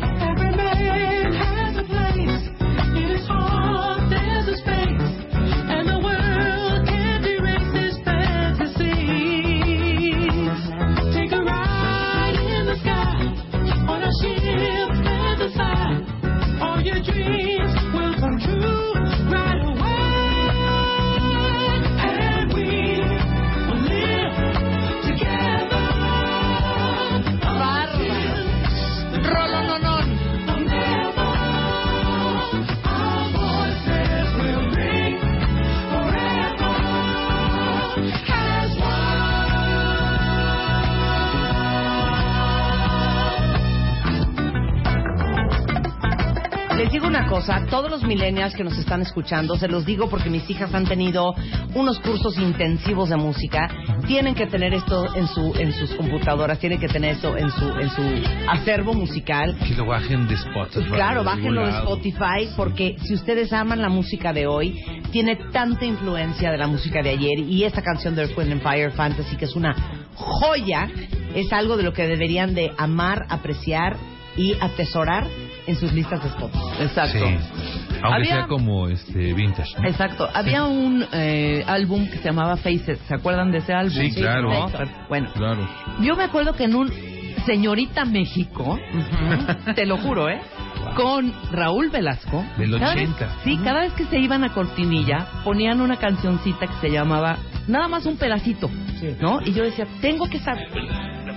Digo una cosa, todos los millennials que nos están escuchando, se los digo porque mis hijas han tenido unos cursos intensivos de música, tienen que tener esto en su en sus computadoras, tienen que tener esto en su en su acervo musical.
Que lo bajen de Spotify.
Claro, bájenlo de. Spotify porque si ustedes aman la música de hoy, tiene tanta influencia de la música de ayer y esta canción de Earth, Wind and Fire Fantasy que es una joya, es algo de lo que deberían de amar, apreciar y atesorar en sus listas de Spotify.
Exacto.
Sí. Aunque
Había-
sea como este vintage. ¿no?
Exacto. Había un eh, álbum que se llamaba Faces. ¿Se acuerdan de ese álbum?
Sí, claro.
¿no? Bueno,
Claro.
yo me acuerdo que en un Señorita México, te lo juro, ¿eh? Con Raúl Velasco.
Del
cada vez-
80.
sí, cada vez que se iban a Cortinilla, ponían una cancioncita que se llamaba nada más un pedacito, ¿no? Y yo decía, tengo que saber.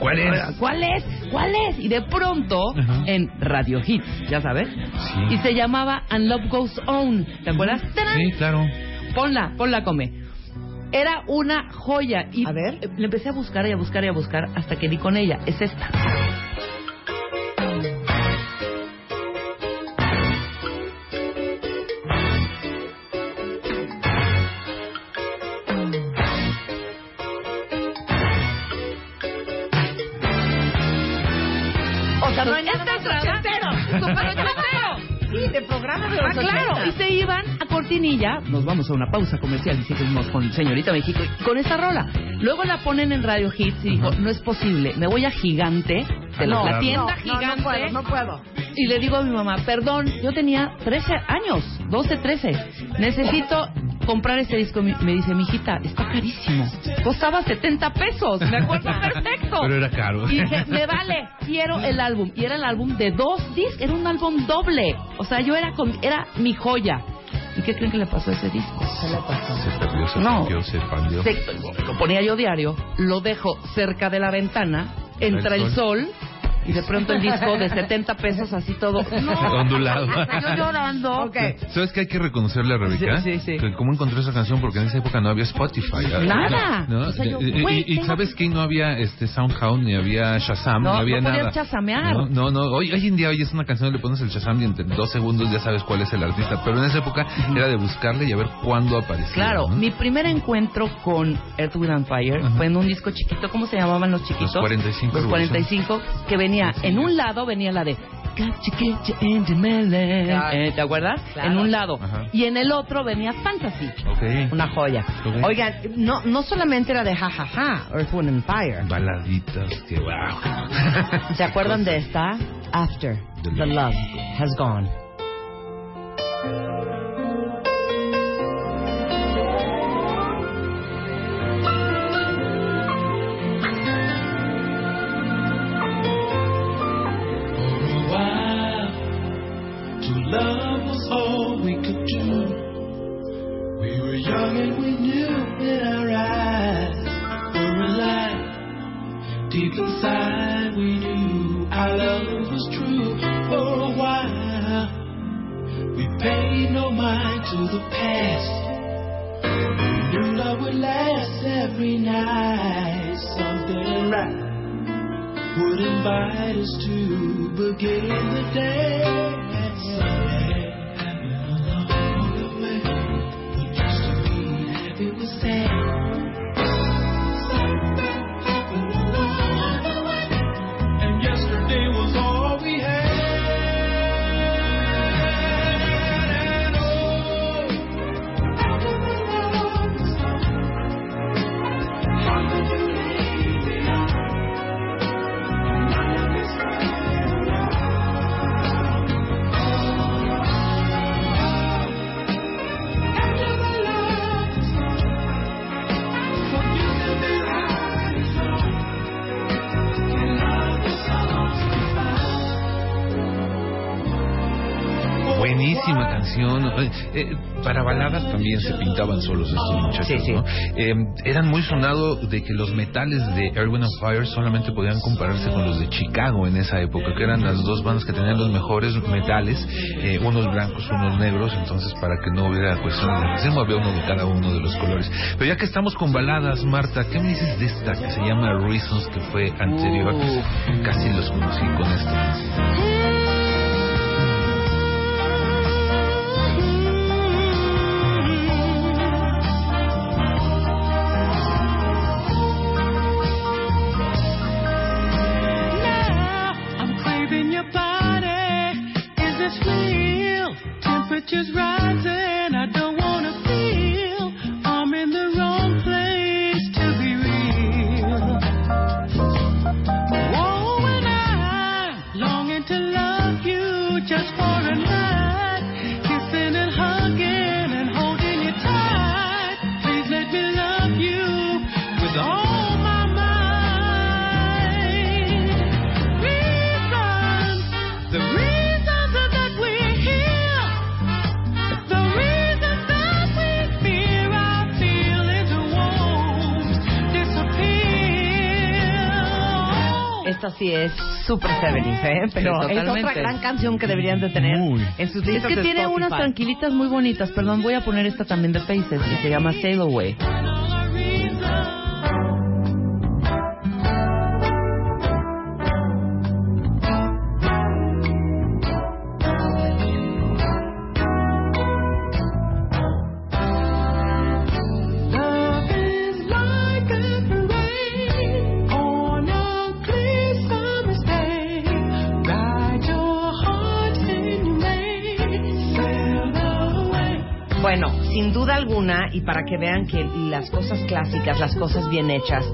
¿Cuál es?
¿Cuál es? ¿Cuál es? Y de pronto, en Radio Hits, ya sabes,
Sí.
y se llamaba And Love Goes On. ¿Te acuerdas? ¡Tarán!
Sí, claro.
Ponla, ponla, come. Era una joya. Y
A ver.
Le empecé a buscar y a buscar y a buscar hasta que di con ella. Es esta.
No hay nada más
ochentero. Súper [LAUGHS] ochentero.
Sí, de programa de
Ah, claro,
80.
y se iban a Cortinilla. Nos vamos a una pausa comercial y seguimos con Señorita México y con esta rola. Luego la ponen en Radio Hits y dijo, no es posible, me voy a Gigante, de la,
No,
la tienda
no,
Gigante.
No, puedo, no puedo.
Y le digo a mi mamá, perdón, yo tenía 13 años, 12, 13. Necesito comprar ese disco. Mi- Me dice, mijita, está carísimo. Costaba 70 pesos, me acuerdo perfecto.
Pero era caro.
Y dije, me vale, quiero el álbum. Y era el álbum de dos discos, era un álbum doble. O sea, yo era, con- era mi joya. ¿Y qué creen que le pasó a ese disco?
Se perdió, se
No.
perdió, se expandió.
Se- lo ponía yo diario, lo dejo cerca de la ventana, entra
El
el sol, y de pronto el disco de 70 pesos así todo. [LAUGHS]
Ondulado.
Yo llorando.
Ok.
¿Sabes qué hay que reconocerle a Rebeca?
Sí, sí, sí.
Que ¿Cómo encontró esa canción? Porque en esa época no había Spotify.
Nada.
¿no?
O sea, yo,
y, y- ¿sabes qué? No había este SoundHound, ni había Shazam,
No,
no, había
no
nada.
chasamear.
No, no, no. Hoy, hoy en día oyes una canción, le pones el Shazam y entre dos segundos ya sabes cuál es el artista. Pero en esa época era de buscarle y a ver cuándo aparecía.
Claro,
¿no?
mi primer encuentro con Earth, Wind and Fire
Ajá.
fue en un disco chiquito, ¿cómo se llamaban los chiquitos?
Los 45
Los 45, que venía, en un lado venía la de. Eh, ¿Te acuerdas?
Claro.
En un lado.
Ajá.
Y en el otro venía Fantasy.
Una joya. Oigan, no, no solamente era de jajaja, Earth, Wind and Fire.
Baladitas, que wow. [LAUGHS]
¿Se acuerdan de esta? After
The love
has gone.
Young and we knew in our eyes were alive. Deep inside, we knew our love was true. For a while, we paid no mind to the past. We knew love would last every night. Something right would invite us to begin the day. Happy
Eh, para baladas también se pintaban solos estos muchachos,
Sí, sí.
¿no? Eh, eran muy sonados de que los metales de Erwin and Fire solamente podían compararse con los de Chicago en esa época, que eran las dos bandas que tenían los mejores metales, eh, unos blancos, unos negros, entonces para que no hubiera cuestión de racismo, había uno de cada uno de los colores. Pero ya que estamos con baladas, Marta, ¿qué me dices de esta que se llama Reasons, que fue anterior? Casi los conocí con.
Temperatures rising.
Sí es super 70 ¿eh? Pero
Sí,
es otra gran canción que deberían de tener
Muy.
en sus
Es que
de
tiene
Spotify.
unas tranquilitas muy bonitas. Perdón, voy a poner esta también de Faces y se llama Sail Away.
Para que vean que las cosas clásicas, las cosas bien hechas,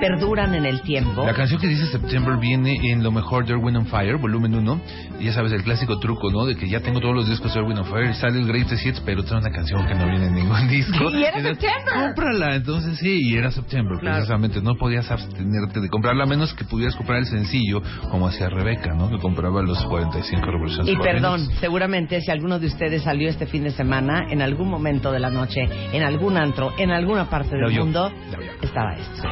perduran en el tiempo.
La canción que dice September viene en lo mejor de Erwin and Fire, volumen 1. Ya sabes, el clásico truco, ¿no? De que ya tengo todos los discos de Erwin and Fire y sale el Greatest Hits, pero trae una canción que no viene en ningún [LAUGHS] disco.
Y era
Entonces,
September.
Cómprala. Entonces sí, y era September,
Claro.
precisamente. No podías abstenerte de comprarla, a menos que pudieras comprar el sencillo, como hacía Rebeca, ¿no? Que compraba los 45 revoluciones.
Y perdón, seguramente si alguno de ustedes salió este fin de semana, en algún momento de la noche, en algún antro, en alguna parte del mundo, estaba esto.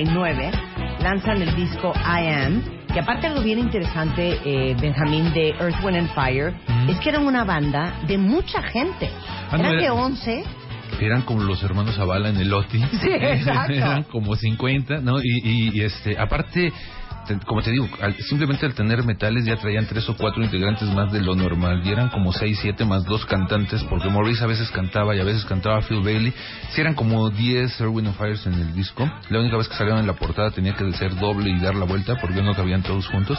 1979 lanzan el disco I Am, que aparte algo bien interesante, eh, Benjamín, de Earth, Wind and Fire, es que eran una banda de mucha gente.
Ah, no,
eran
era-
de 11
Eran como los hermanos Zavala en el OTI.
Sí, exacto. [LAUGHS]
Eran como 50, ¿no? Y, y- y, este, aparte, te- como te digo, al- simplemente al tener metales ya traían tres o cuatro integrantes más de lo normal. Y eran como seis, siete más dos cantantes, porque Maurice a veces cantaba y a veces cantaba Phil Bailey. Si eran como 10 Erwin and Fires en el disco. La única vez que salieron en la portada tenía que ser doble y dar la vuelta, porque no cabían todos juntos.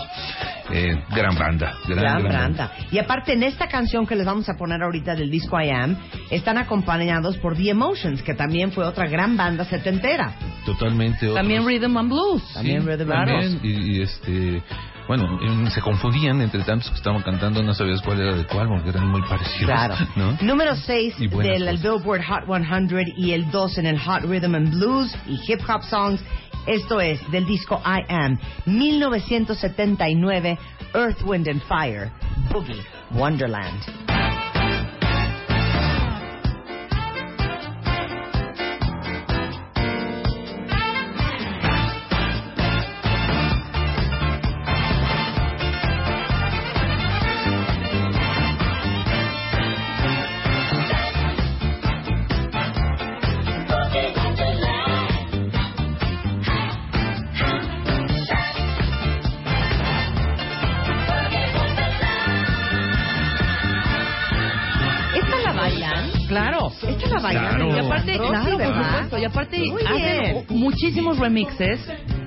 Eh, gran banda, gran,
Gran
gran
banda. Y aparte, en esta canción que les vamos a poner ahorita del disco I Am, están acompañados por The Emotions, que también fue otra gran banda setentera.
Totalmente. otros-
También Rhythm and Blues.
También
Sí,
Rhythm and
también, y, y, este bueno se confundían entre tantos que estaban cantando no sabías cuál era de cuál porque eran muy parecidos
Claro. [LAUGHS]
¿no?
Número 6
Y buenas
del
cosas.
Billboard Hot 100 y el 2 en el Hot Rhythm and Blues y Hip Hop Songs. Esto es del disco I Am, 1979, Earth, Wind and Fire, Boogie Wonderland.
Y aparte
bien.
muchísimos remixes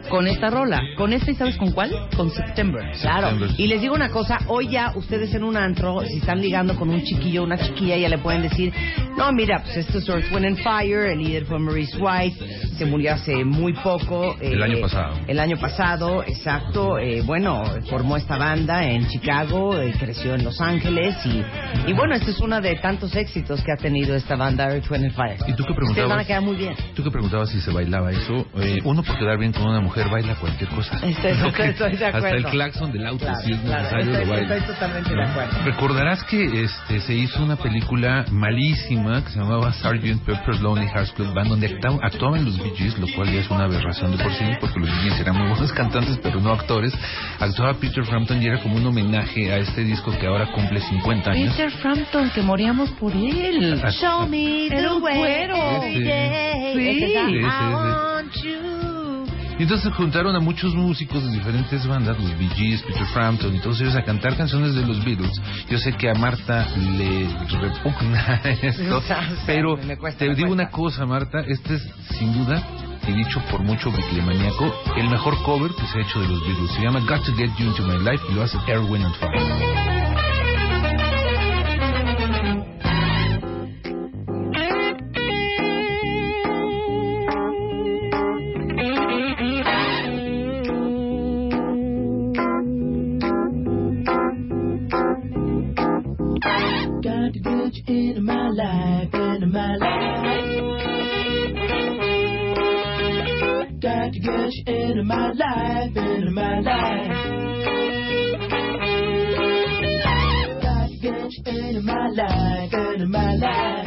con esta rola. Con esta, ¿y sabes con cuál? Con September.
Claro,
September.
y les digo una cosa, hoy ya ustedes en un antro, si están ligando con un chiquillo o una chiquilla, ya le pueden decir, no, mira, pues esto es Earth, Wind and Fire, el líder fue Maurice White, se murió hace muy poco.
El año pasado.
El año pasado, exacto, eh, bueno, formó esta banda en Chicago, eh, creció en Los Ángeles y, y bueno, esta es una de tantos éxitos que ha tenido esta banda Earth, Wind and Fire.
¿Y tú qué
Ustedes van a
preguntabas?
quedar muy bien.
Tú que preguntabas si se bailaba eso, eh, uno por quedar bien con una mujer baila cualquier cosa.
Estoy- [LAUGHS]
Lo
estoy- estoy de
Hasta el
acuerdo.
claxon del auto,
Claro,
si es
claro,
necesario,
estoy-
lo baila.
estoy totalmente de acuerdo.
Recordarás que este, se hizo una película malísima que se llamaba Sgt. Pepper's Lonely Hearts Club Band, donde acta- actuaban los Bee Gees, lo cual ya es una aberración de por sí, porque los Bee Gees eran muy buenos [LAUGHS] cantantes, pero no actores. Actuaba Peter Frampton y era como un homenaje a este disco que ahora cumple 50 años.
Peter Frampton, que moríamos por él.
Show me the way.
Sí.
Este está,
Sí, sí, Y entonces juntaron a muchos músicos de diferentes bandas, los Bee Gees, Peter Frampton y todos ellos a cantar canciones de los Beatles. Yo sé que a Marta le repugna [LAUGHS] esto, [LAUGHS] pero te digo una cosa, Marta, este es sin duda, y dicho por mucho bibliomaniaco, el mejor cover que se ha hecho de los Beatles. Se llama Got to Get You Into My Life y lo hace Air, Wind and Fire.
My life, into my life. Got to get you into my life, into my life.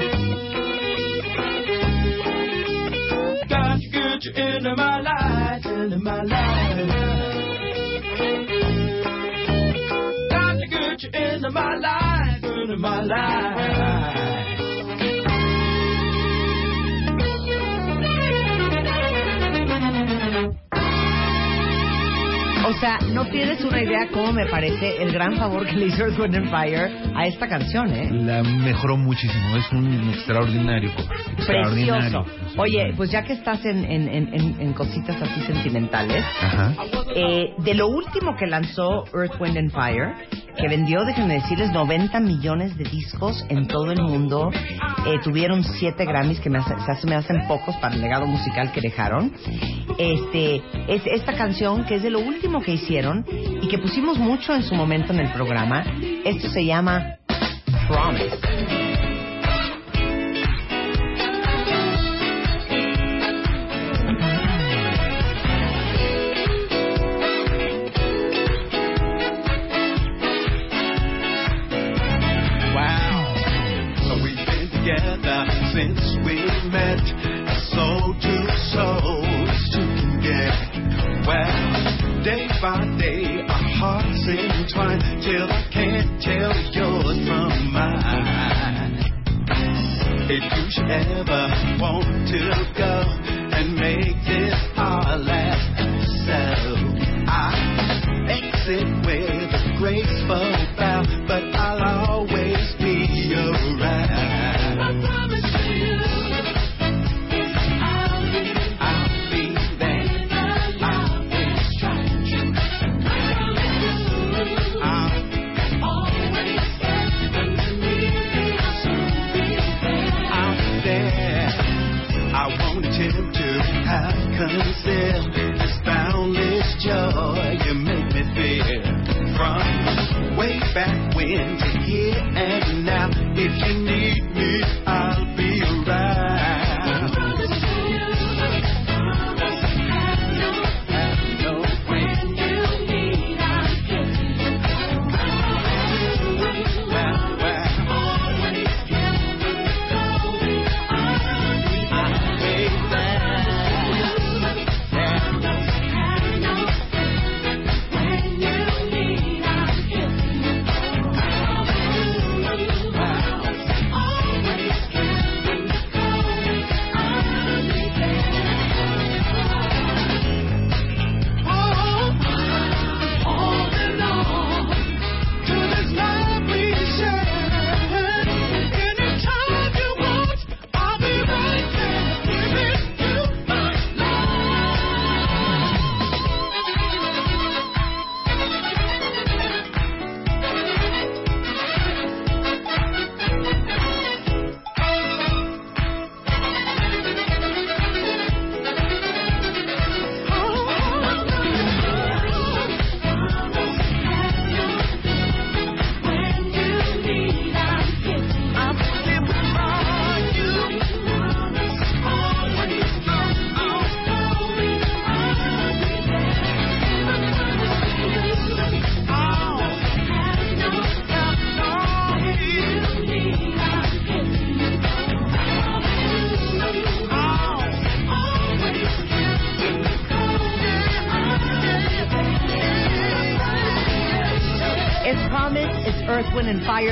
Got to get you into my life, into my life. Got to get you into my life, into my life.
O sea, no tienes una idea cómo me parece el gran favor que le hizo Earth, Wind and Fire a esta canción, ¿eh?
La mejoró muchísimo, es un extraordinario. Extraordinario.
Precioso. Oye, pues ya que estás en, en, en, en- en cositas así sentimentales,
Ajá.
eh, de lo último que lanzó Earth, Wind and Fire, que vendió, déjenme decirles, 90 millones de discos en todo el mundo, eh, tuvieron 7 Grammys que me, hace- se me hacen pocos para el legado musical que dejaron. Este, es esta canción que es de lo último que hicieron y que pusimos mucho en su momento en el programa. Esto se llama Promise.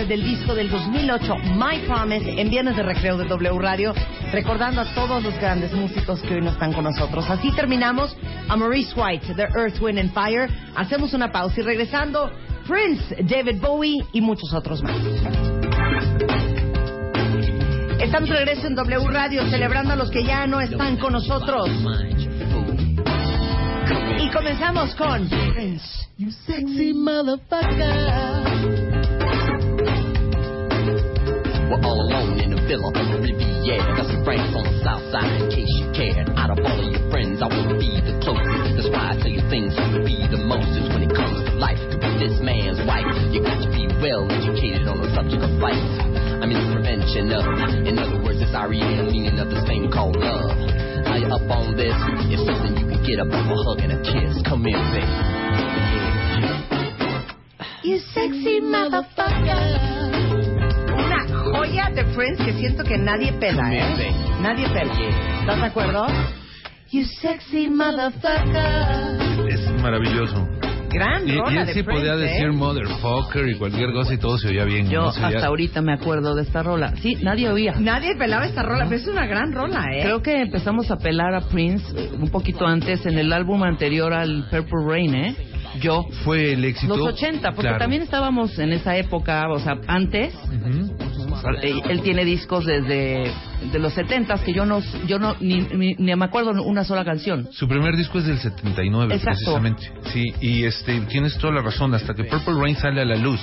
Del disco del 2008, My Promise, en Viernes de Recreo de W Radio, recordando a todos los grandes músicos que hoy no están con nosotros. Así terminamos a Maurice White de Earth, Wind and Fire. Hacemos una pausa y regresando, Prince, David Bowie y muchos otros más. Estamos de regreso en W Radio celebrando a los que ya no están con nosotros. Y comenzamos con Prince.
You sexy motherfucker.
Alone in on the Riviera. Got some friends on the south side in case you cared. Out of all of your friends, I want to be the closest. That's why I tell you things you to be the most. Is when it comes to life, to be this man's wife, you got to be well educated on the subject of life. I mean the prevention of, in other words, it's REM, meaning of this thing called love. Are you up on this? It's something you can get up on a hug and a kiss. Come here, baby.
You sexy motherfucker. Una joya de Prince que siento que nadie pela, ¿eh? Nadie pela. ¿Estás de acuerdo? You sexy motherfucker.
Es maravilloso.
Gran
Y, y
rola
él
de
sí
Prince,
podía
¿eh?
decir motherfucker y cualquier cosa y todo se oía bien.
Yo
¿no? Se oía-
hasta ahorita me acuerdo de esta rola. Sí, nadie oía.
Nadie pelaba esta rola, pero es una gran rola, ¿eh?
Creo que empezamos a pelar a Prince eh, un poquito antes en el álbum anterior al Purple Rain, ¿eh? Yo.
Fue el éxito.
Los 80, porque
Claro.
también estábamos en esa época, o sea, antes.
Ujú.
Eh, Él tiene discos desde de los 70 que yo no, yo no ni, ni, ni me acuerdo una sola canción.
Su primer disco es del 79,
Exacto.
precisamente. Sí, y este tienes toda la razón. Hasta que Purple Rain sale a la luz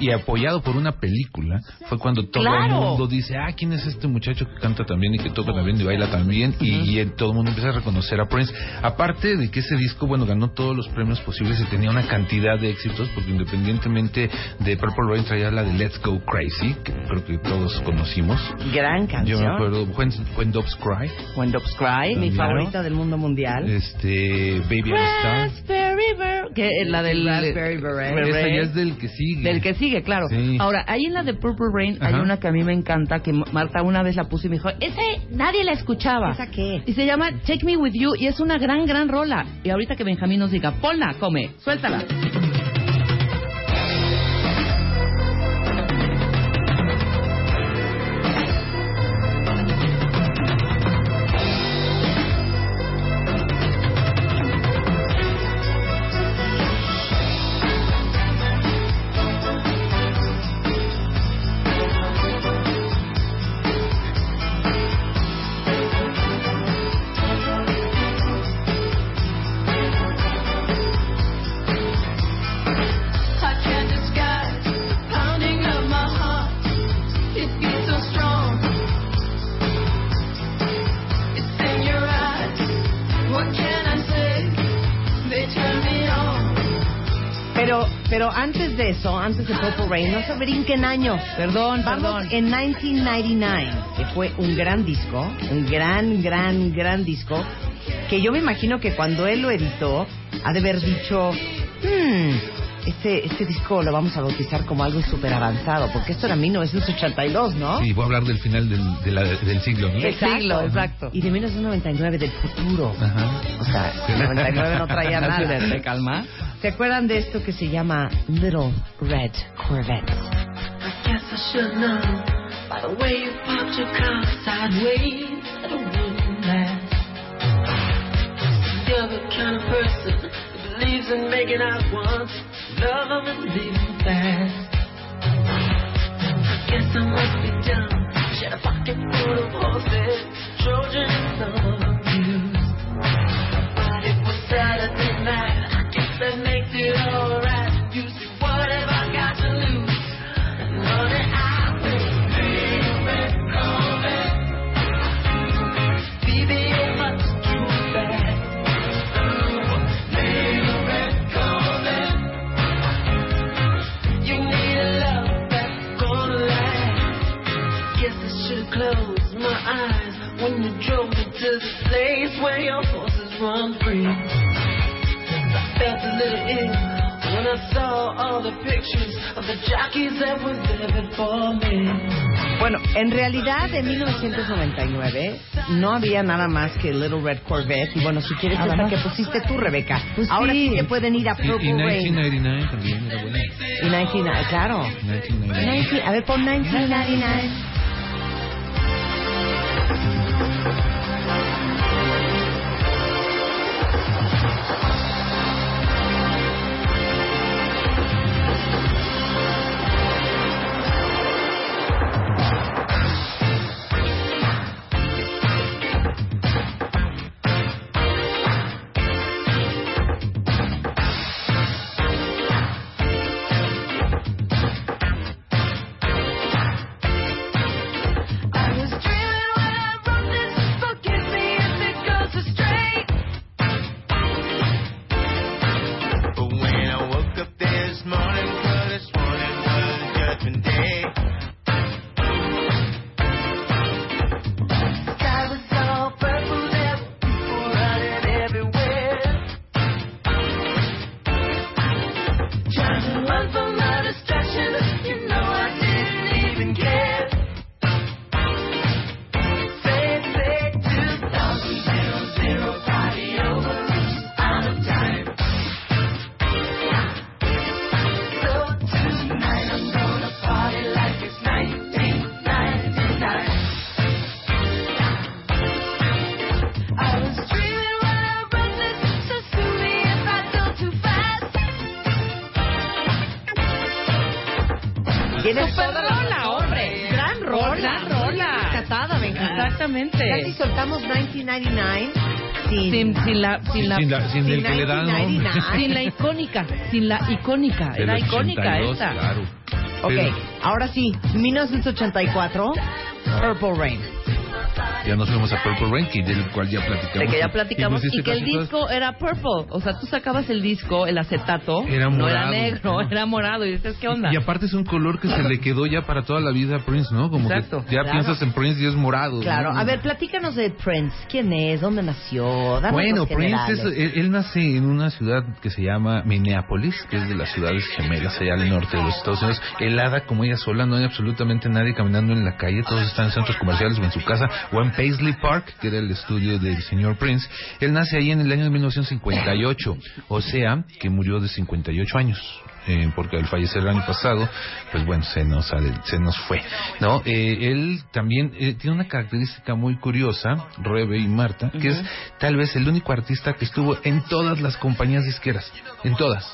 y apoyado por una película, fue cuando todo
Claro.
el mundo dice, ah, ¿quién es este muchacho que canta también y que toca también y baila también? Y, y el- todo el mundo empieza a reconocer a Prince. Aparte de que ese disco, bueno, ganó todos los premios posibles y tenía una cantidad de éxitos, porque independientemente de Purple Rain traía la de Let's Go Crazy, que creo que todos conocimos.
Gran canción.
Yo me acuerdo, When, When Doves Cry.
When Doves Cry,
Mi favorita del mundo mundial.
Este, Baby Star.
River, que es la del
Raspberry Beret.
Esa ya es del que sigue.
Del que sigue, claro.
Sí.
Ahora, ahí en la de Purple Rain hay
Ajá.
una que a mí me encanta, que Marta una vez la puso y me dijo, ese nadie la escuchaba.
¿Esa qué?
Y se llama Take Me With You y es una gran, gran rola. Y ahorita que Benjamín nos diga, ponla, come, suéltala.
Antes de Purple Rain, no se brinquen años.
Perdón,
Vamos
perdón.
en 1999, que fue un gran disco, un gran, gran, gran disco, que yo me imagino que cuando él lo editó, ha de haber dicho, hmm, este, este disco lo vamos a bautizar como algo súper avanzado, porque esto era 1982, ¿no?
Sí, voy a hablar del final del, de la- del siglo, ¿no?
Del siglo, exacto.
Y de 1999, del futuro.
Ajá.
O sea, el 99 no traía [LAUGHS] nada.
¿Te calma?
¿Se acuerdan de esto que se llama Little Red Corvette?
I guess I should know by the way you parked your car sideways that it wouldn't last. You're the kind of person who and in making out once, love 'em and leave 'em fast. I guess I must be dumb. She had a pocket full of horses, Trojan and some abuse. But it was Saturday night. When you drove me to the place where your horses run free. I felt a little ill when I saw all the pictures of the jockeys that were there before me.
Bueno, en realidad en 1999 no había nada más que Little Red Corvette. Y bueno, si quieres
Nada
esa
más.
que pusiste tú, Rebeca.
Pues
Ahora
sí.
sí que pueden ir a
Y,
Purple
y
Rain.
1999 también era buena.
Y 1999, claro.
1999.
19 a ver, pon 1999.
Exactamente.
Casi soltamos 1999 sin,
Sin, sin la, sin la,
Sin, la- sin el que le da nombre.
1999.
sin la icónica, sin la icónica.
Del
Era icónica
82,
esta.
Claro.
Ok,
Pero-
ahora sí, 1984, Purple Rain.
Ya nos fuimos a Purple Rain, que del cual ya platicamos.
De que ya platicamos
pusiste
y que el disco era purple. O sea, tú sacabas el disco, el acetato,
Era
no era
morado.
negro, [LAUGHS] era morado. Y dices, ¿qué onda?
Y aparte es un color que se le quedó ya para toda la vida a Prince, ¿no? Como
Exacto.
que ya
Claro.
piensas en Prince y es morado.
Claro,
¿no?
a ver, platícanos de Prince. ¿Quién es? ¿Dónde nació? Danos
Bueno, Prince, es- él, él nace en una ciudad que se llama Minneapolis, que es de las ciudades gemelas allá al norte de los Estados Unidos. Helada como ella sola, no hay absolutamente nadie caminando en la calle, todos están en centros comerciales o en su casa, o en Paisley Park, que era el estudio del señor Prince. Él nace ahí en el año de 1958, o sea, que murió de 58 años. eh, porque al fallecer el año pasado, pues bueno, se nos, se nos fue, ¿no? Eh, él también eh, tiene una característica muy curiosa, Rebe y Marta, que es tal vez el único artista que estuvo en todas las compañías disqueras, en todas.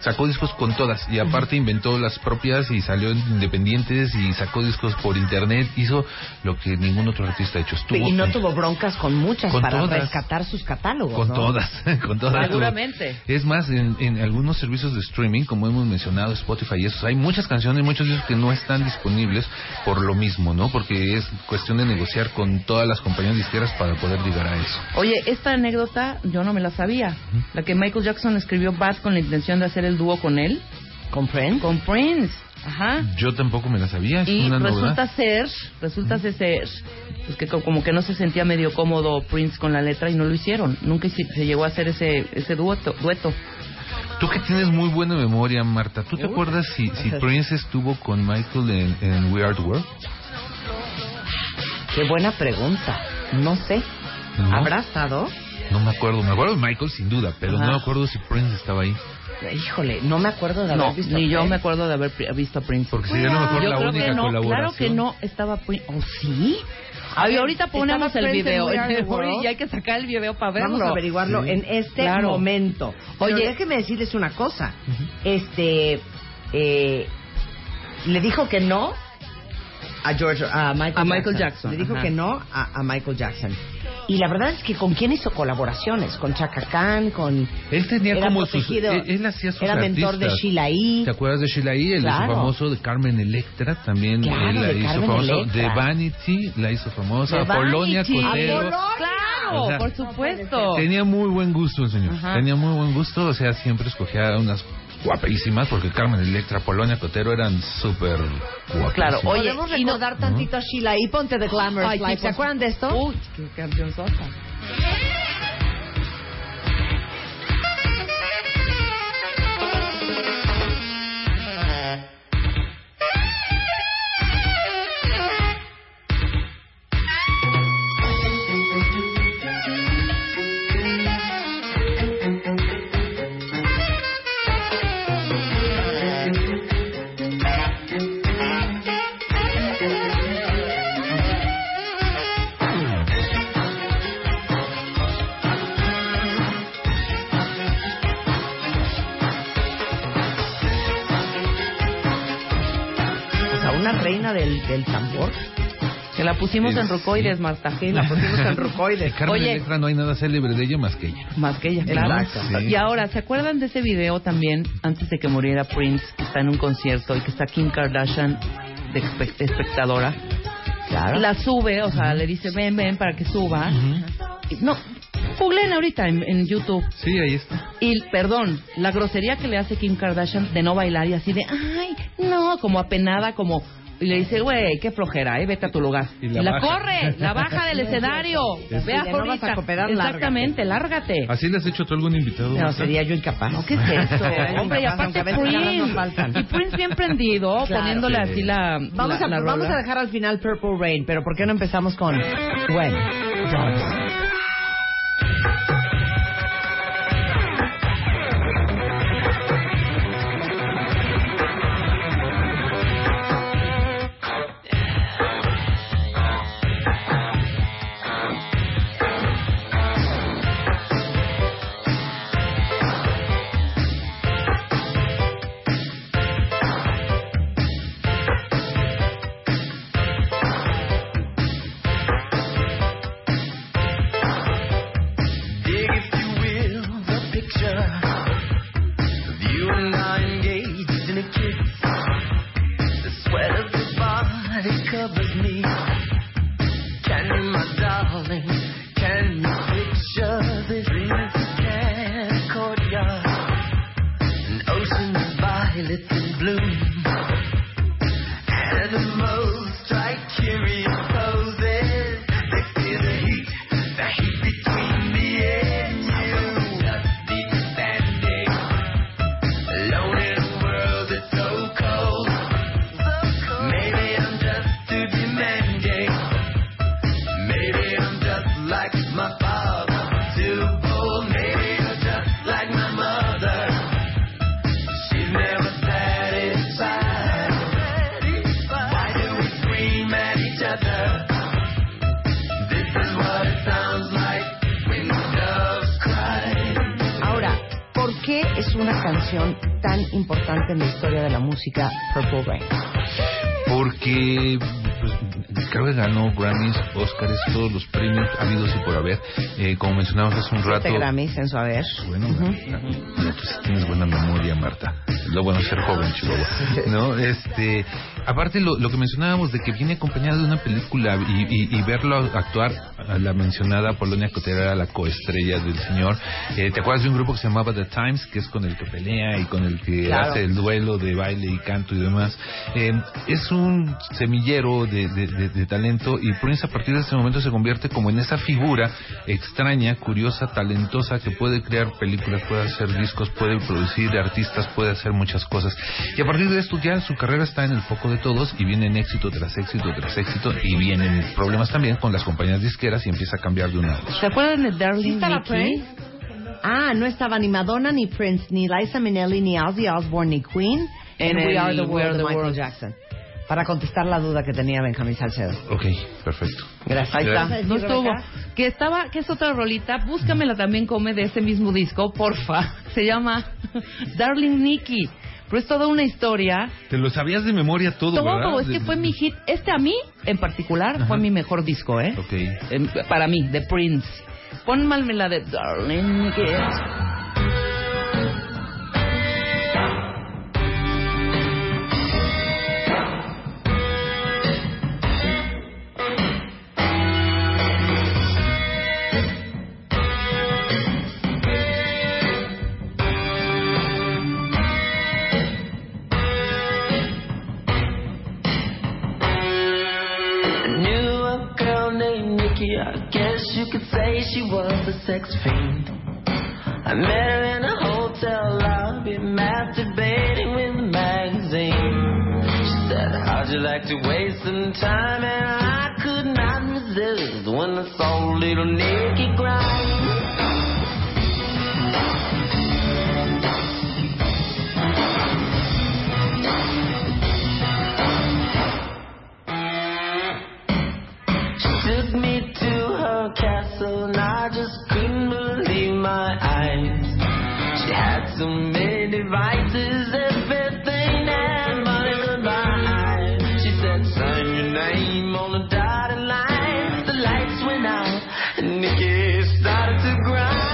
Sacó discos con todas y aparte inventó las propias y salió en independientes y sacó discos por internet, hizo lo que ningún otro artista ha hecho. Estuvo
y no
en-
tuvo broncas con muchas
Con
para
todas.
rescatar sus catálogos.
con
¿no?
todas, [LAUGHS] con todas.
Seguramente.
Es más, en, en algunos servicios de streaming, como hemos mencionado, Spotify y esos, hay muchas canciones, muchos discos que no están disponibles por lo mismo, ¿no? Porque es cuestión de negociar con todas las compañías disqueras para poder llegar a eso.
Oye, esta anécdota yo no me la sabía. La que Michael Jackson escribió Bad con la intención de hacer el dúo con él.
¿Con Prince?
Con Prince. Ajá.
Yo tampoco me la sabía, es
Y
una
resulta
novedad.
ser, resulta ser pues que co- como que no se sentía medio cómodo Prince con la letra y no lo hicieron. Nunca se llegó a hacer ese ese dueto. dueto.
Tú que tienes muy buena memoria, Marta, ¿tú te acuerdas si, si Prince estuvo con Michael en, en We Are the World?
Qué buena pregunta. No sé.
¿No?
¿Habrá estado?
No me acuerdo, me acuerdo de Michael sin duda, pero
Ajá.
no me acuerdo si Prince estaba ahí.
Híjole, no me acuerdo de haber
No,
visto.
ni yo me acuerdo de haber visto a Prince.
Porque sería a lo mejor
yo
la
creo
única
que no,
colaboración.
claro que no estaba Prince. ¿Oh, sí?
A ver,
ahorita ponemos
¿estaba
el video. Y hay que sacar el video para verlo.
Vamos a averiguarlo
Sí.
en este
Claro.
momento. Oye,
Oye.
déjeme decirles una cosa. Este, eh, le dijo que no a George, a Michael,
A Michael Jackson,
Le dijo
ajá.
que no a, a Michael Jackson. Y la verdad es que con quién hizo colaboraciones, con Chaka Khan, con
Él tenía
Era
como sus... Él, él hacía sus
era mentor de
artistas.
Sheila E.
¿Te acuerdas de Sheila E? El
Claro.
hizo famoso de Carmen Electra, también
Claro,
él la
de
hizo
Carmen
famoso.
Electra.
De Vanity la hizo famosa.
Vanity.
Cotero.
Claro,
O sea,
por supuesto.
Tenía muy buen gusto el señor.
Ajá.
Tenía muy buen gusto, o sea, siempre escogía unas guapísimas, porque Carmen Electra, Polonia Cotero eran súper guapísimas.
Claro, oye,
Podemos
y no-
recordar tantito a Sheila E. Ponte The Glamorous
Ay.
¿Se acuerdan de esto?
Uy, qué cancionzota.
O del, tambor.
Que la pusimos
Sí,
en Rucoides,
sí.
Marta.
Sí, la pusimos en [LAUGHS] Rucoides.
Carmen
Oye.
Electra no hay nada célebre de ella más que ella.
Más que ella, claro.
Sí.
Y ahora, ¿se acuerdan de ese video también, antes de que muriera Prince, que está en un concierto y que está Kim Kardashian de espe- espectadora?
Claro.
La sube, o sea, le dice, ven, ven, para que suba. Y- No, googleen ahorita en, en YouTube.
Sí, ahí está.
Y, perdón, la grosería que le hace Kim Kardashian de no bailar y así de, ay, no, como apenada, como... Y le dice, güey, qué flojera, eh, vete a tu lugar.
Y
Y
la baja.
corre, la baja del [LAUGHS] escenario.
Es-
Ve a
no vas
ahorita.
a cooperar, lárgate.
Exactamente, lárgate.
¿Así le has hecho tú algún invitado?
No, sería yo incapaz.
No, ¿qué es eso? [LAUGHS] Hombre, y aparte Prince. Y Prince bien prendido,
Claro.
poniéndole
Sí.
así la,
Vamos,
la,
a,
la
vamos
rola.
a dejar al final Purple Rain, pero ¿por qué no empezamos con When? Música Purple Rain?
Porque pues, creo que ganó Grammys, Oscars, todos los premios habidos y por haber. Eh, como mencionamos hace un rato.
Grammys en su haber.
Bueno, Marta, no, pues tienes buena memoria, Marta. Lo bueno es ser joven, Chihuahua. ¿No? Este, aparte, lo, lo que mencionábamos de que viene acompañado de una película y, y, y verlo actuar, a la mencionada Polonia Cotera era la coestrella del señor. Eh, ¿Te acuerdas de un grupo que se llamaba The Times, que es con el que pelea y con el que
Claro.
hace el duelo de baile y canto y demás? Eh, es un semillero de, de- de- de talento y Prince a partir de ese momento se convierte como en esa figura extraña, curiosa, talentosa que puede crear películas, puede hacer discos, puede producir artistas, puede hacer muchas cosas. Y a partir de esto ya su carrera está en el foco de todos y vienen éxito tras éxito tras éxito y vienen problemas también con las compañías disqueras y empieza a cambiar de una a otra.
¿Se acuerdan de Darling
¿Sí? Ah, no estaba ni Madonna, ni Prince, ni Liza Minnelli, ni Ozzy Osbourne, ni Queen.
En
We
el
Are the
We
World
Are
de
the
Michael
World.
Jackson. Para contestar la duda que tenía Benjamín Salcedo.
Ok, perfecto.
Gracias.
Ahí está, no estuvo. Que estaba, que es otra rolita, búscamela también come de ese mismo disco, porfa. [LAUGHS] Se llama [LAUGHS] Darling Nikki. Pero es toda una historia.
Te lo sabías de memoria todo,
Todo,
¿verdad?
es que fue mi hit. Este a mí, en particular,
Ajá.
fue mi mejor disco, ¿eh?
Ok.
Para mí, de Prince. Pónme la de Darling Nikki.
I guess you could say she was a sex fiend. I met her in a hotel lobby, masturbating with a magazine. She said, How'd you like to waste some time? And I could not resist when I saw little Nikki grind. Castle and I just couldn't believe my eyes. She had so many devices, everything that money could buy. She said, sign your name on the dotted line. The lights went out and Nikki started to grind.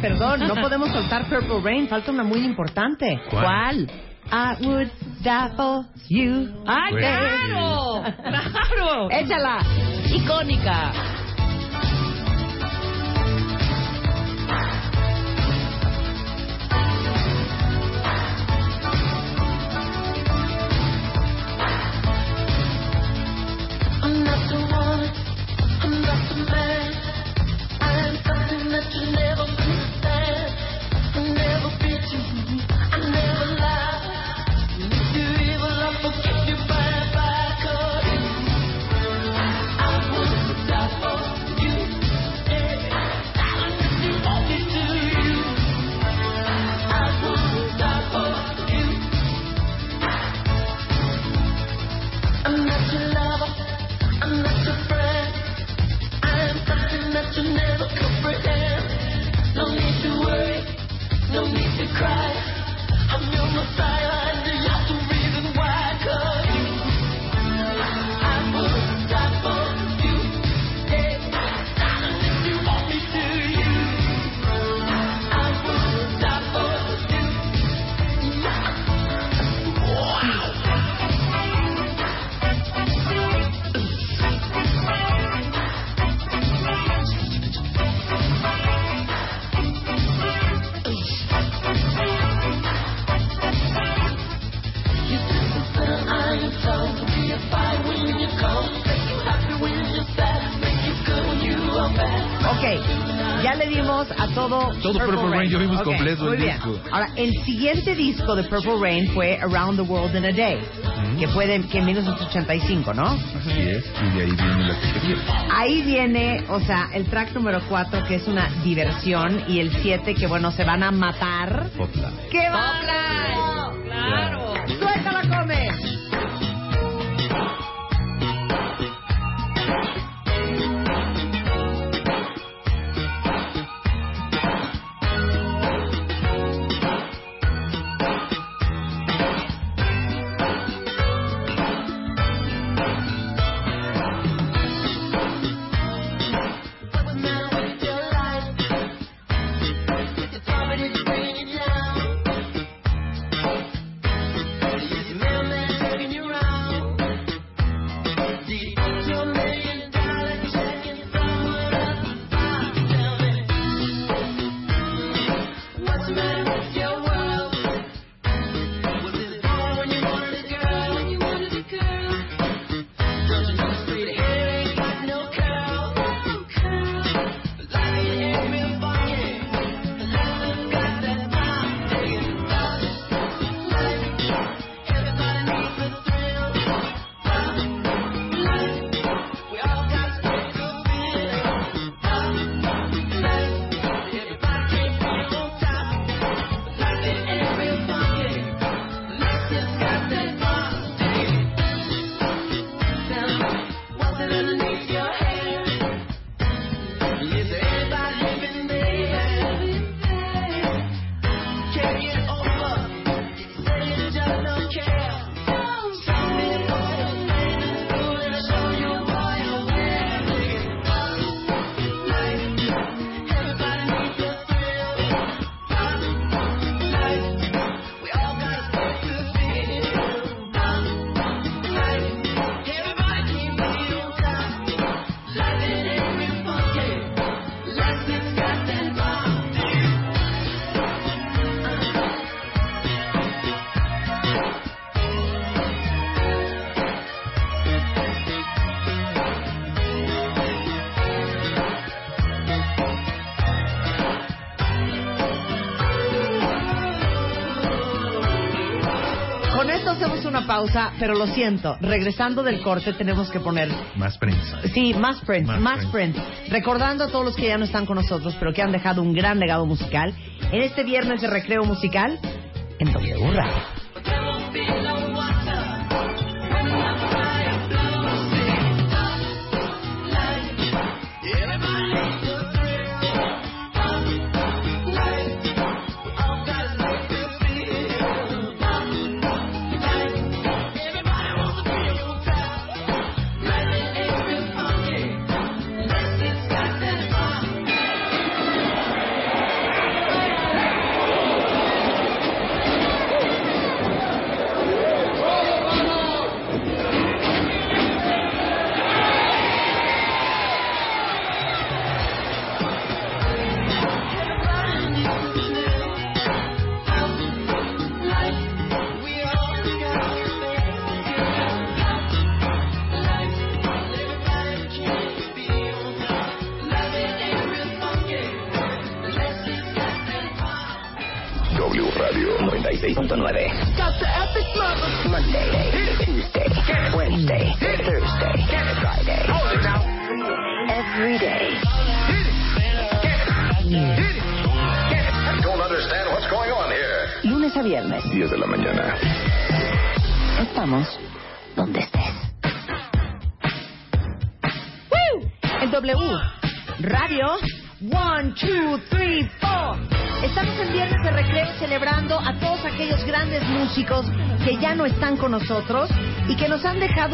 Perdón, no podemos soltar Purple Rain. Falta una muy importante.
¿Cuál?
I would die for you.
¡Ay,
Pues
claro! ¡Claro!
Échala.
Icónica.
I'm not the one, I'm not the man. I am something that you never need to cry. I'm your messiah
todo,
Todo Purple Rain, yo vimos
Ok,
completo el
bien.
disco.
Ahora, el siguiente disco de Purple Rain fue Around the World in a Day, que fue de, que en 1985, ¿no?
Así es, y de ahí viene la que.
Ahí viene, o sea, el track número 4, que es una diversión, y el 7, que bueno, se van a matar.
Hotline.
¡Qué va!
Pausa, pero lo siento, regresando del corte tenemos que poner
Más prensa.
Sí, más Prince,
Más
más, Prince. Recordando a todos los que ya no están con nosotros, pero que han dejado un gran legado musical, en este viernes de recreo musical en W Radio.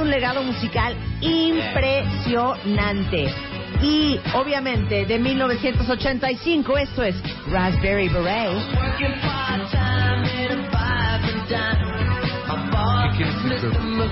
Un legado musical impresionante. Y obviamente de 1985 esto es Raspberry Beret.
¿Qué quieres decir tú?
Lo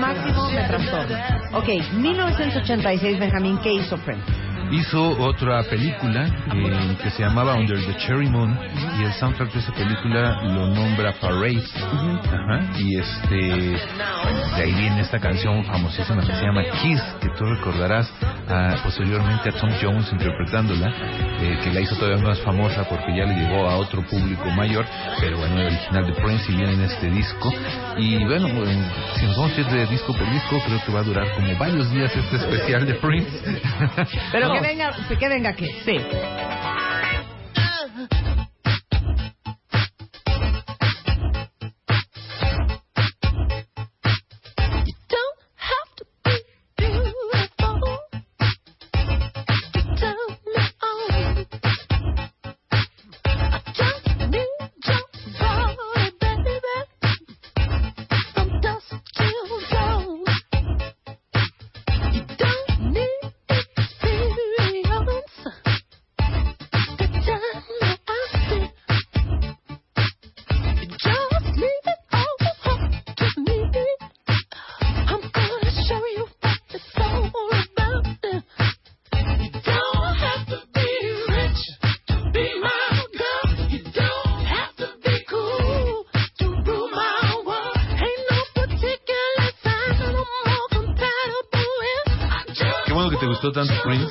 máximo me trastorna. Ok, 1986, Benjamín, ¿qué hizo Prince?
hizo otra película eh, que se llamaba Under the Cherry Moon y el soundtrack de esa película lo nombra Parade. Ajá, y este de ahí viene esta canción famosísima que se llama Kiss, que tú recordarás ah, posteriormente a Tom Jones interpretándola, eh, que la hizo todavía más famosa porque ya le llegó a otro público mayor, pero bueno, el original de Prince y viene en este disco. Y bueno, si nos vamos a ir de disco por disco, creo que va a durar como varios días este especial de Prince.
Pero [LAUGHS] que venga, que venga que.
Sí.
Tanto [LAUGHS] Prince.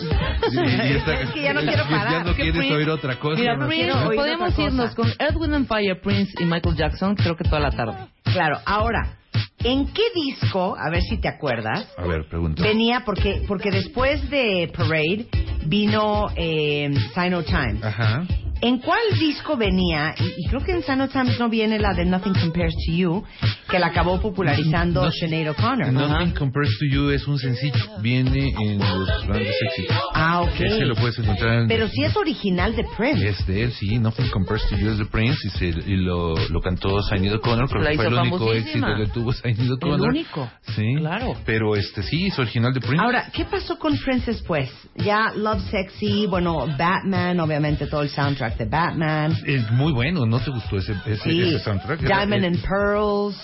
Y- y esta-
Es que ya no quiero
ya
parar,
no
que
quieres
Prince-
oír otra cosa.
Mira,
¿no?
Prince, podemos irnos
cosa.
con Earth, Wind and Fire, Prince y Michael Jackson, creo que toda la tarde.
Claro, ahora, ¿en qué disco, a ver si te acuerdas,
A ver, pregunta.
venía, porque, porque después de Parade vino eh, Sign of Times.
Ajá.
¿En cuál disco venía? Y, y creo que en Sign of Times no viene la de Nothing Compares to You, que la acabó popularizando
No-
Sinead O'Connor.
Nothing Compares to You es un sencillo. Viene en los grandes éxitos.
Ah, ok.
Ese lo puedes encontrar en...
Pero sí es original de Prince.
Es de él, sí. Nothing Compares to You es de Prince y, se, y lo, lo cantó Sinead O'Connor. Creo
La
que fue el único éxito que tuvo Sinead O'Connor.
único.
Sí.
Claro.
Pero este sí, es original de Prince.
Ahora, ¿qué pasó con Prince después? Ya Love Sexy, bueno, Batman, obviamente todo el soundtrack de Batman.
Es muy bueno, ¿no te gustó ese, ese,
Sí,
ese soundtrack?
Diamond and Pearls.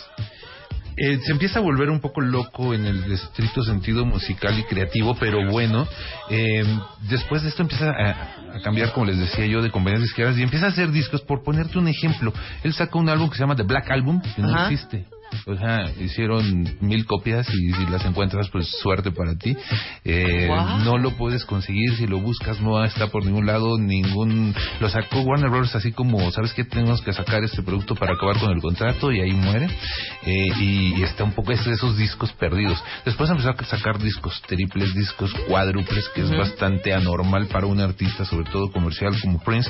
Eh, se empieza a volver un poco loco en el estricto sentido musical y creativo, pero bueno, eh, después de esto empieza a, a cambiar, como les decía yo, de compañías izquierdas y empieza a hacer discos. Por ponerte un ejemplo, él sacó un álbum que se llama The Black Album, que no existe. O sea, hicieron mil copias y si las encuentras, pues suerte para ti. Eh,
Wow.
No lo puedes conseguir, si lo buscas no está por ningún lado, ningún... Lo sacó Warner Bros. así como, ¿sabes qué? Tenemos que sacar este producto para acabar con el contrato y ahí muere. Eh, y, y está un poco es de esos discos perdidos. Después empezó a sacar discos triples, discos cuádruples, que es bastante anormal para un artista, sobre todo comercial como Prince.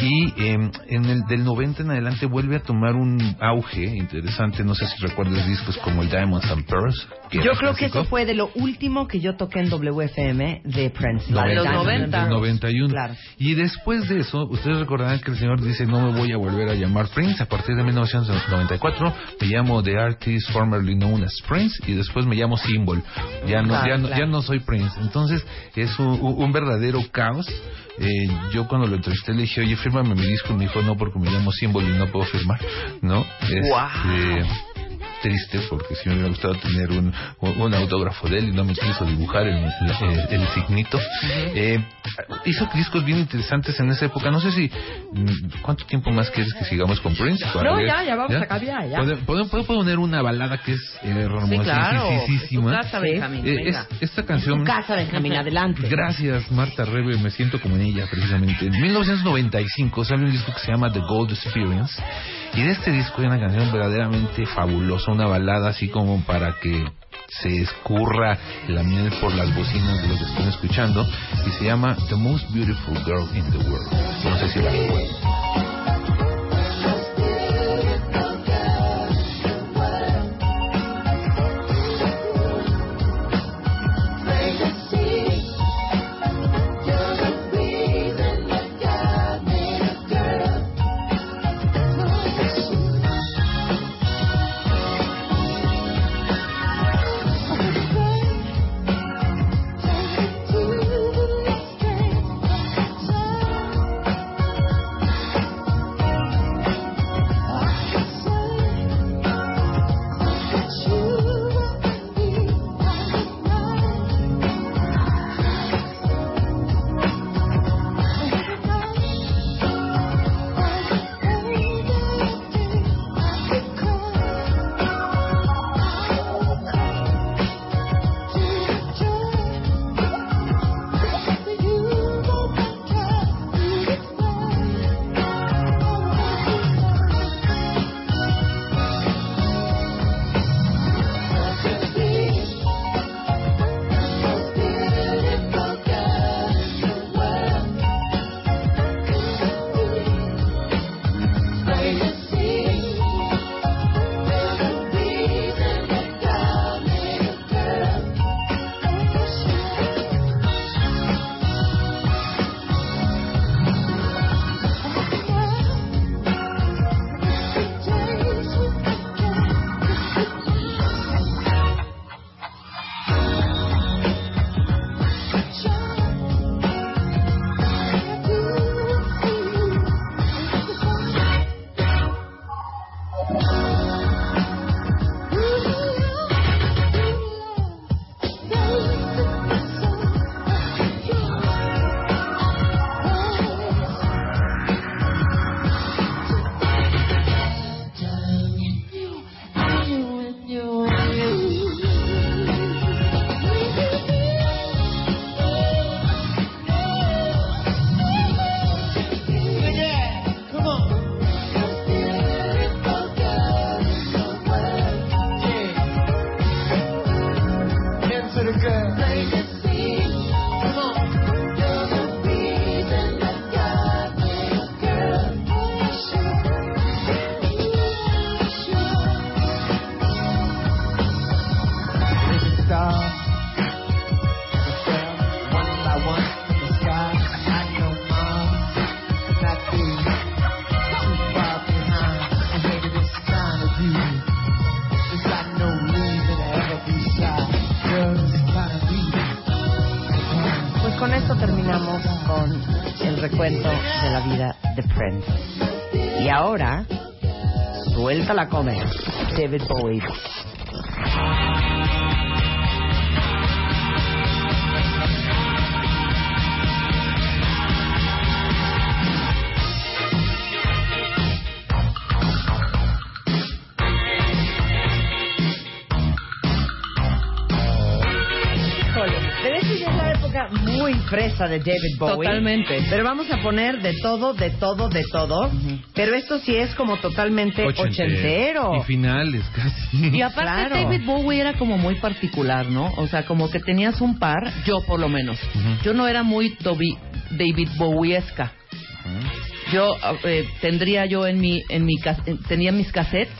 Y eh, en el del 90 en adelante vuelve a tomar un auge interesante. No sé si recuerdas discos como el Diamonds and Pearls. que
Yo creo que eso fue de lo último que yo toqué en WFM de Prince. la
de los
Diamond
90.
and
Del
Pearls.
91.
Claro.
Y después de eso, ustedes recordarán que el señor dice, no me voy a volver a llamar Prince. A partir de 1994 me llamo The Artist Formerly Known as Prince y después me llamo Symbol. Ya no,
Claro,
ya no,
claro.
ya no soy Prince. Entonces es un, un verdadero caos. Eh, yo cuando lo entrevisté le dije, oye, fírmame mi disco. Y me dijo, no, porque me llamo Symbol y no puedo firmar. ¿No? Este, triste porque sí me hubiera gustado tener un, un autógrafo de él y no me quiso dibujar el, el- el signito. Eh, hizo discos bien interesantes en esa época. No sé si. mm, ¿Cuánto tiempo más quieres que sigamos con Prince? Para
No,
ver-
ya, ya vamos a cambiar, ya.
¿Puedo, puedo- puedo poner una balada que es eh,
Sí, claro. Tu casa, Benjamín.
Eh, es- esta
Tu
canción.
casa, Benjamín, adelante.
Gracias, Marta Rebe, me siento como en ella precisamente. En 1995 sale un disco que se llama The Gold Experience y de este disco hay una canción verdaderamente fabulosa, una balada así como para que se escurra la miel por las bocinas de lo que están escuchando y se llama The Most Beautiful Girl in the World. No sé si la recuerdan.
Pero esa ya es la época muy fresa de David Bowie.
Totalmente.
Pero vamos a poner de todo, de todo, de todo. Pero esto sí es como totalmente ochentero.
Y finales casi.
Y aparte
Claro.
David Bowie era como muy particular, ¿no? O sea, como que tenías un par, yo por lo menos. Yo no era muy Toby- David Bowiesca. Yo eh, tendría yo en mi en mi eh, tenía mis cassettes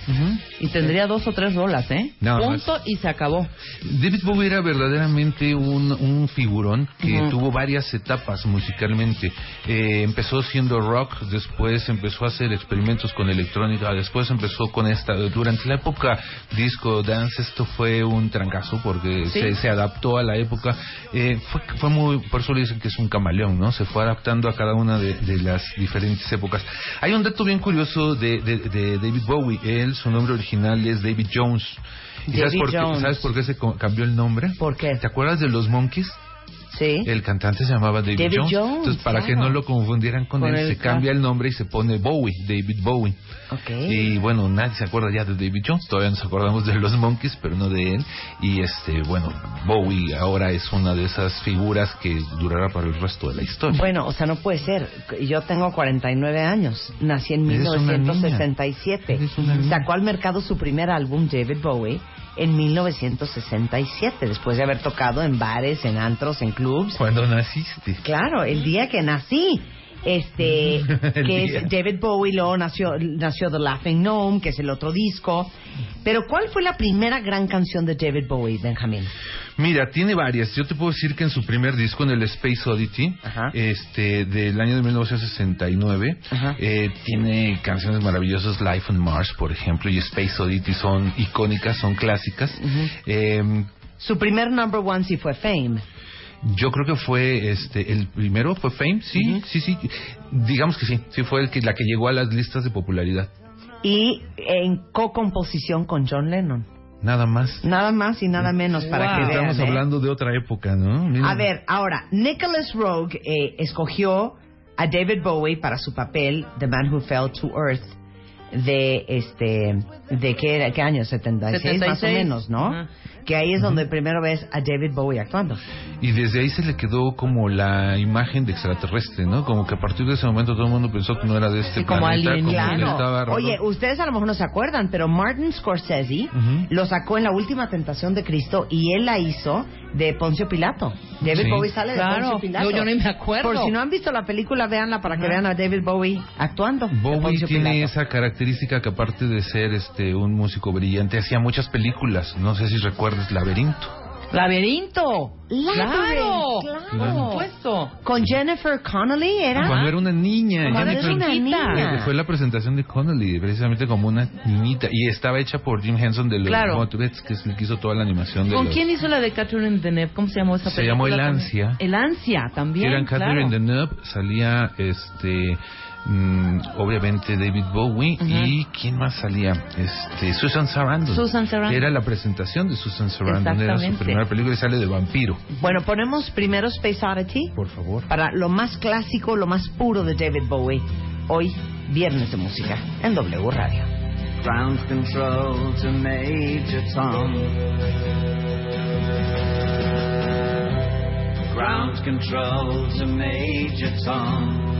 y tendría dos o tres rolas, ¿eh?
Nada
Punto y se acabó.
David Bowie era verdaderamente un, un figurón que tuvo varias etapas musicalmente. Eh, empezó siendo rock, después empezó a hacer experimentos con electrónica, después empezó con esta. Durante la época disco dance esto fue un trancazo porque
Sí.
se, se adaptó a la época. Eh, fue, fue muy, por eso le dicen que es un camaleón, ¿no? Se fue adaptando a cada una de, de las diferentes épocas. Hay un dato bien curioso de, de- de David Bowie. Él, su nombre original es David Jones. ¿Y sabes, por qué. ¿Sabes por qué se cambió el nombre?
¿Por qué?
¿Te acuerdas de los Monkeys?
Sí.
El cantante se llamaba David,
David
Jones.
Jones,
Entonces, para que
claro.
no lo confundieran con,
Con
él,
el
se cambia
ca-
el nombre y se pone Bowie, David Bowie.
Ok.
Y bueno, nadie se acuerda ya de David Jones, todavía nos acordamos de los Monkeys, pero no de él. Y este, bueno, Bowie ahora es una de esas figuras que durará para el resto de la historia.
Bueno, o sea, no puede ser. Yo tengo 49 años. Nací en
Eres una
1967.
niña. Eres una niña.
Sacó al mercado su primer álbum, David Bowie, en 1967, después de haber tocado en bares, en antros, en clubs.
Cuando naciste.
Claro, el día que nací. Este, [LAUGHS] que es David Bowie, luego nació, nació The Laughing Gnome, que es el otro disco. Pero, ¿cuál fue la primera gran canción de David Bowie, Benjamín?
Mira, tiene varias. Yo te puedo decir que en su primer disco, en el Space Oddity,
Ajá.
este, del año de 1969,
Ajá.
eh, tiene canciones maravillosas, Life on Mars, por ejemplo, y Space Oddity son icónicas, son clásicas. Eh,
Su primer number one sí fue Fame.
yo creo que fue este el primero fue Fame, sí, sí, sí. Digamos que sí, sí fue el que la que llegó a las listas de popularidad.
Y en co-composición con John Lennon.
Nada más.
Nada más y nada menos para
Wow.
que vean.
Estamos
¿eh?
hablando de otra época, ¿no? Mira.
A ver, ahora, Nicholas Rogue eh, escogió a David Bowie para su papel The Man Who Fell to Earth de este de qué era qué año 76, más o
76.
menos, ¿no?
Ajá.
Que ahí es donde primero ves a David Bowie actuando.
Y desde ahí se le quedó como la imagen de extraterrestre, ¿no? Como que a partir de ese momento todo el mundo pensó que no era de este
Sí, como
planeta, como
Claro.
estaba raro.
Oye, ustedes a lo mejor no se acuerdan, pero Martin Scorsese lo sacó en la última tentación de Cristo y él la hizo de Poncio Pilato. David
Sí.
Bowie sale de. Poncio Pilato.
Yo- yo ni me acuerdo.
Por si no han visto la película, véanla para que vean a David Bowie actuando.
Bowie tiene
Pilato.
esa característica que aparte de ser este un músico brillante hacía muchas películas. No sé si recuerdas Laberinto.
Laberinto. Claro.
claro.
Por supuesto.
Con Jennifer Connelly era.
Cuando era una niña.
Cuando
Jennifer-
era una niña.
que Fue la presentación de Connelly, precisamente como una niñita. Y estaba hecha por Jim Henson de los
Claro.
Que es el que hizo toda la animación de
¿Con
los-
quién hizo la de Catherine Deneuve? ¿Cómo se llamó esa
Se
película?
llamó El? Ansia.
El Ansia también.
Eran Catherine
claro.
Deneuve, salía este mm, obviamente David Bowie y quién más salía este Susan Sarandon.
Susan Sarandon.
Era la presentación de Susan Sarandon, era su primera película y sale de vampiro.
Bueno, ponemos primero Space Oddity
Por favor.
para lo más clásico, lo más puro de David Bowie. Hoy, viernes de música en W Radio.
Ground control to Major Tom. Ground control to Major Tom.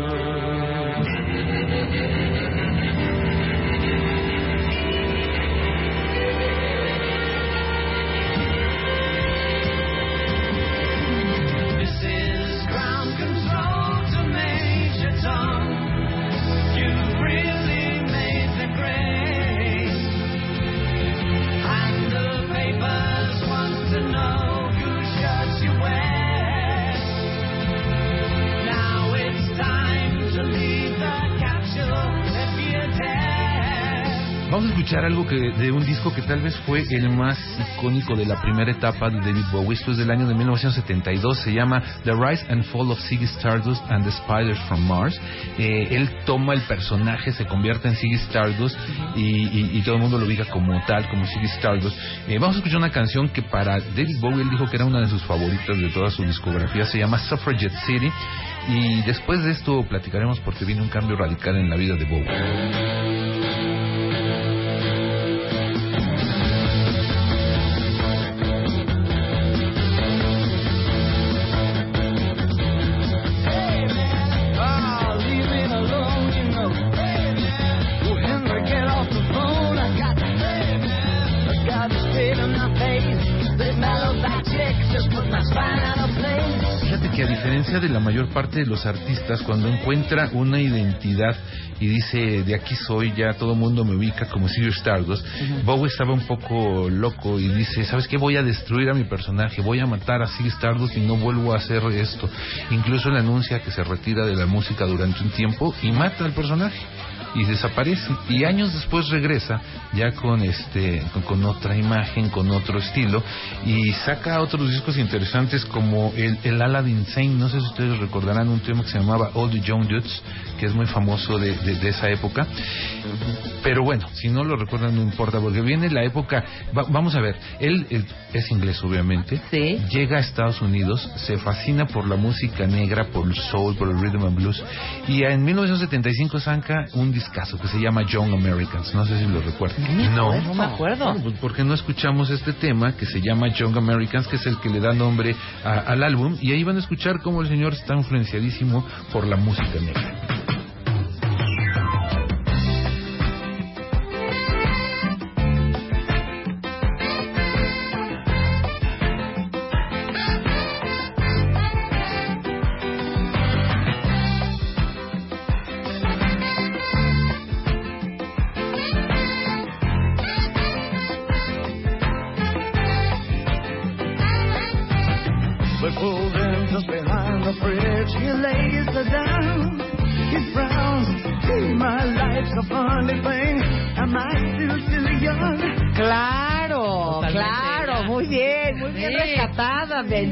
Vamos a escuchar algo que de un disco que tal vez fue el más icónico de la primera etapa de David Bowie. Esto es del año de 1972. Se llama The Rise and Fall of Ziggy Stardust and the Spiders from Mars. Eh, él toma el personaje, se convierte en Ziggy Stardust y, todo el mundo lo ubica como tal, como Ziggy Stardust. Eh, vamos a escuchar una canción que para David Bowie él dijo que era una de sus favoritas de toda su discografía. Se llama Suffragette City. Y después de esto platicaremos porque viene un cambio radical en la vida de Bowie. Fíjate que a diferencia de la mayor parte de los artistas, cuando encuentra una identidad y dice, de aquí soy, ya todo el mundo me ubica como Ziggy Stardust, Bowie estaba un poco loco y dice, ¿sabes qué? Voy a destruir a mi personaje, voy a matar a Ziggy Stardust y no vuelvo a hacer esto. Incluso le anuncia que se retira de la música durante un tiempo y mata al personaje y desaparece. Y años después regresa ya con este con, con otra imagen con otro estilo y saca otros discos interesantes como el, el Aladdin Sane no sé si ustedes recordarán un tema que se llamaba All the Young Dudes que es muy famoso de, de- de esa época. Pero bueno si no lo recuerdan no importa porque viene la época va- vamos a ver él, él es inglés obviamente llega a Estados Unidos se fascina por la música negra por el soul por el rhythm and blues y en 1975 saca un discazo que se llama Young Americans no sé si lo recuerdan no
No me acuerdo.
Bueno, pues porque no escuchamos este tema que se llama Young Americans, que es el que le da nombre a- al álbum, y ahí van a escuchar cómo el señor está influenciadísimo por la música negra.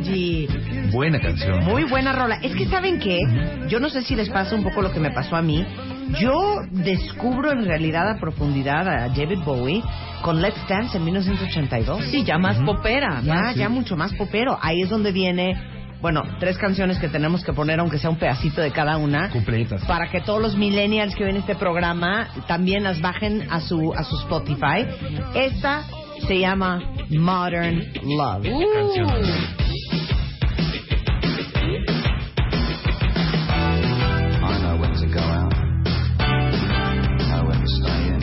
Benji.
Buena canción.
Muy buena rola. Es que saben qué, yo no sé si les pasa un poco lo que me pasó a mí. Yo descubro en realidad a profundidad a David Bowie con Let's Dance en 1982.
Sí, ya más popera.
Ya,
más-
ya mucho más popero. Ahí es donde viene, bueno, tres canciones que tenemos que poner, aunque sea un pedacito de cada una,
Completas.
para que todos los millennials que ven este programa también las bajen a su a su Spotify. Esta se llama Modern Love.
I know when to go out. Know when to stay in.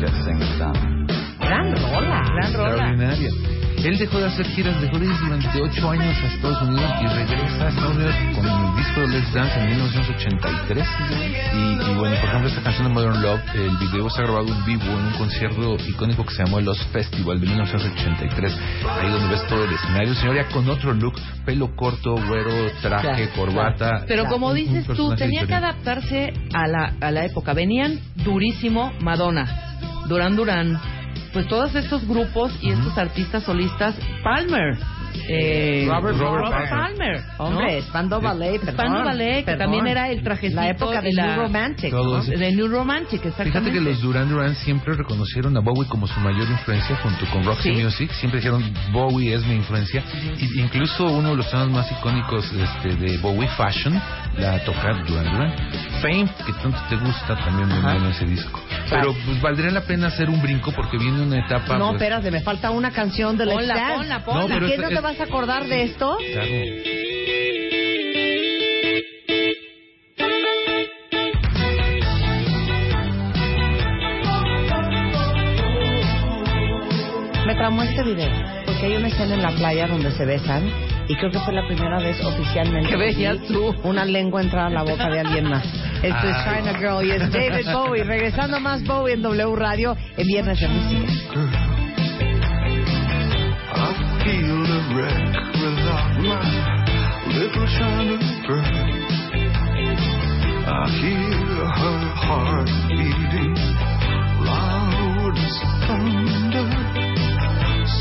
Get things done.
Gran rola.
Gran rola.
Extraordinaria. Él dejó de hacer giras, de ir durante ocho años a Estados Unidos y regresa a Estados Unidos con el disco de Let's Dance en 1983. Y, y bueno, por ejemplo, esta canción de Modern Love, el video está grabado en vivo en un concierto icónico que se llamó el Lost Festival de 1983. Ahí donde ves todo el escenario. Señor ya con otro look, pelo corto, güero, traje, corbata.
Pero como
Un- un
dices tú, tenía que adaptarse a la, a la época. Venían durísimo Madonna, Duran Duran, pues todos estos grupos y estos artistas solistas, Palmer, eh,
Robert
Palmer,
Palmer. Hombre, Spandau Ballet, perdón.
Spandau Ballet, que también era el trajecito
La época de
la-
New Romantic. ¿no?
de New Romantic, exactamente.
Fíjate que los Duran Duran siempre reconocieron a Bowie como su mayor influencia junto con Roxy
Sí.
Music. Siempre dijeron Bowie es mi influencia. Y incluso uno de los temas más icónicos este, de Bowie, Fashion, la toca Duran Duran. Fame, que tanto te gusta, también venía en ese disco. Pero pues valdría la pena hacer un brinco porque viene una etapa.
No,
pues,
espérate, me falta una canción de
Ponla,
Dance.
ponla, ponla.
No, pero
¿Y qué
es-
no te vas a acordar de esto?
claro.
Me tramó este video, porque hay una escena en la playa donde se besan y creo que fue la primera vez oficialmente
¿Qué veías tú?
una lengua entrar a la boca de alguien más. [LAUGHS] Esto es
Ah.
China Girl y es David Bowie. Regresando más Bowie en W Radio en Viernes de Música.
wreck without my little China bird. I hear her heart beating
loud as thunder.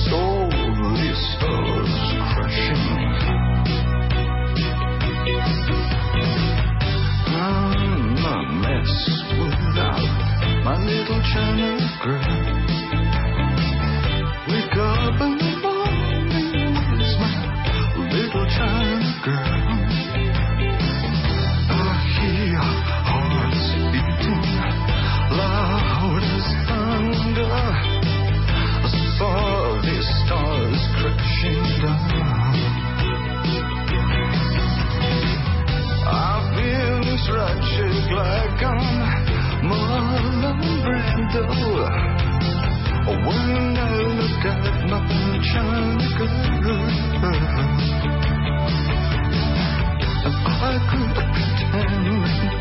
So many stars crashing. I'm a mess without my little China girl. When I look at my china girl, if I could pretend I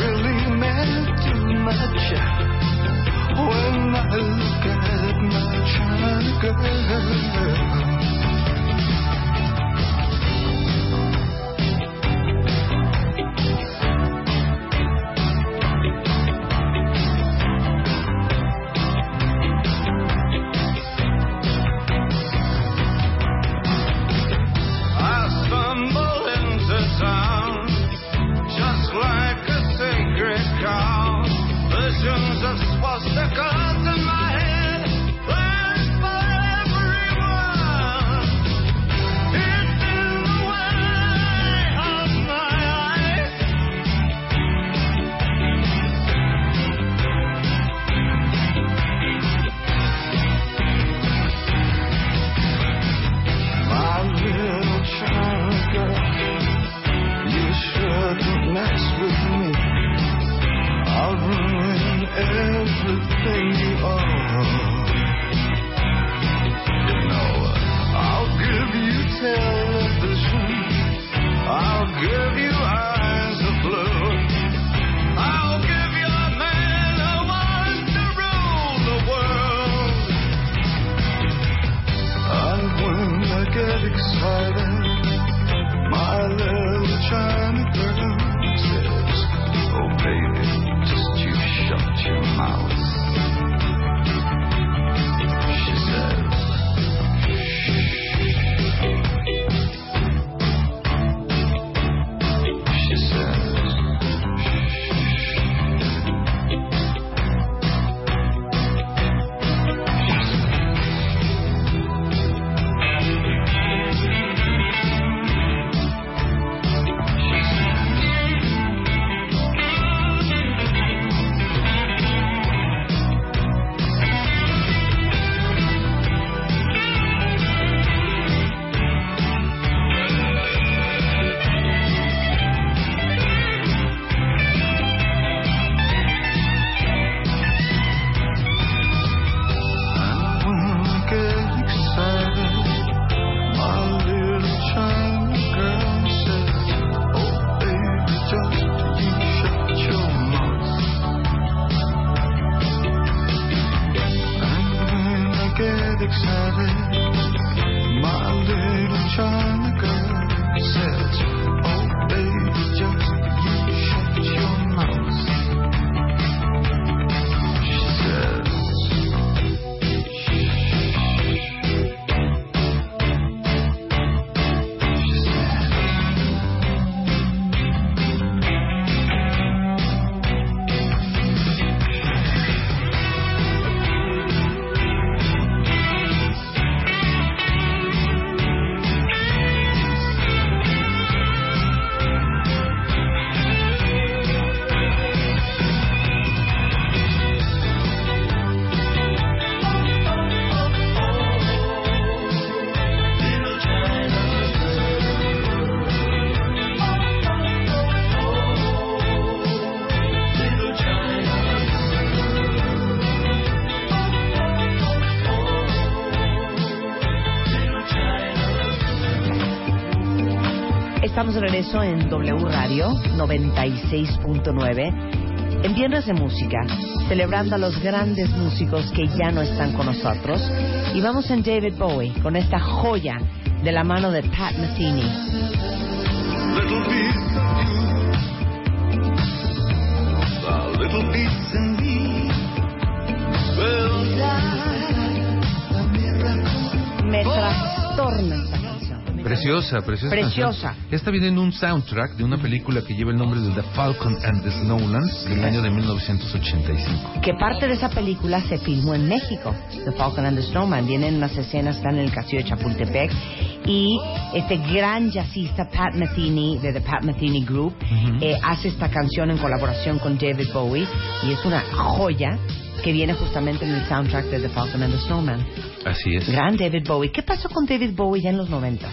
really meant too much. When I look at my china.
en W Radio 96.9 en Viernes de Música, celebrando a los grandes músicos que ya no están con nosotros. Y vamos en David Bowie con esta joya de la mano de Pat Metheny.
Me
trastorna
Preciosa, preciosa. Preciosa. Canción. Esta viene en un soundtrack de una película que lleva el nombre de The Falcon and the Snowlands del año de 1985.
Que parte de esa película se filmó en México. The Falcon and the Snowman. Vienen unas escenas, están en el castillo de Chapultepec. Y este gran jazzista Pat Metheny de The Pat Metheny Group uh -huh. eh, hace esta canción en colaboración con David Bowie. Y es una joya que viene justamente en el soundtrack de The Falcon and the Snowman.
Así es.
Gran David Bowie. ¿Qué pasó con David Bowie ya en los 90?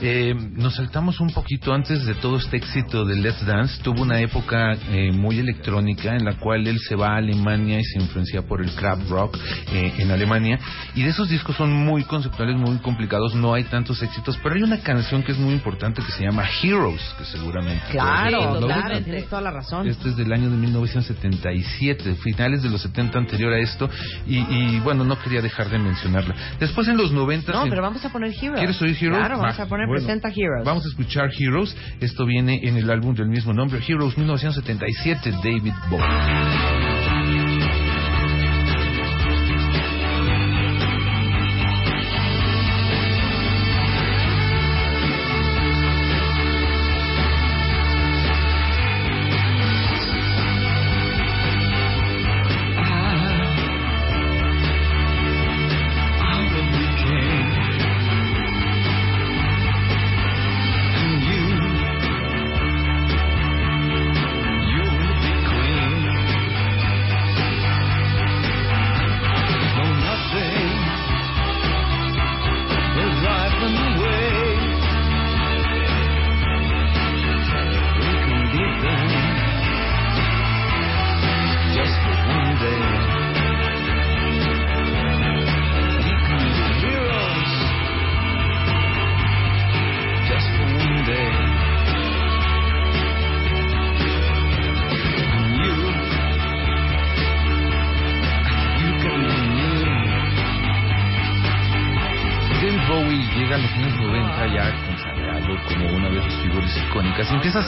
Eh, nos saltamos un poquito antes de todo este éxito de Let's Dance. Tuvo una época eh, muy electrónica en la cual él se va a Alemania y se influencia por el crab rock eh, en Alemania. Y de esos discos son muy conceptuales, muy complicados. No hay tantos éxitos, pero hay una canción que es muy importante que se llama Heroes, que seguramente.
Claro, claro, tienes toda la razón.
Este es del año de 1977, finales de los 70 anterior a esto. Y, y, bueno, no quería dejar de mencionarla. Después en los 90.
No,
en-
pero vamos a poner Heroes.
¿Quieres oír Heroes?
Claro, vamos
Va.
a poner
Bueno,
Presenta Heroes.
Vamos a escuchar Heroes. Esto viene en el álbum del mismo nombre, Heroes 1977, David Bowie.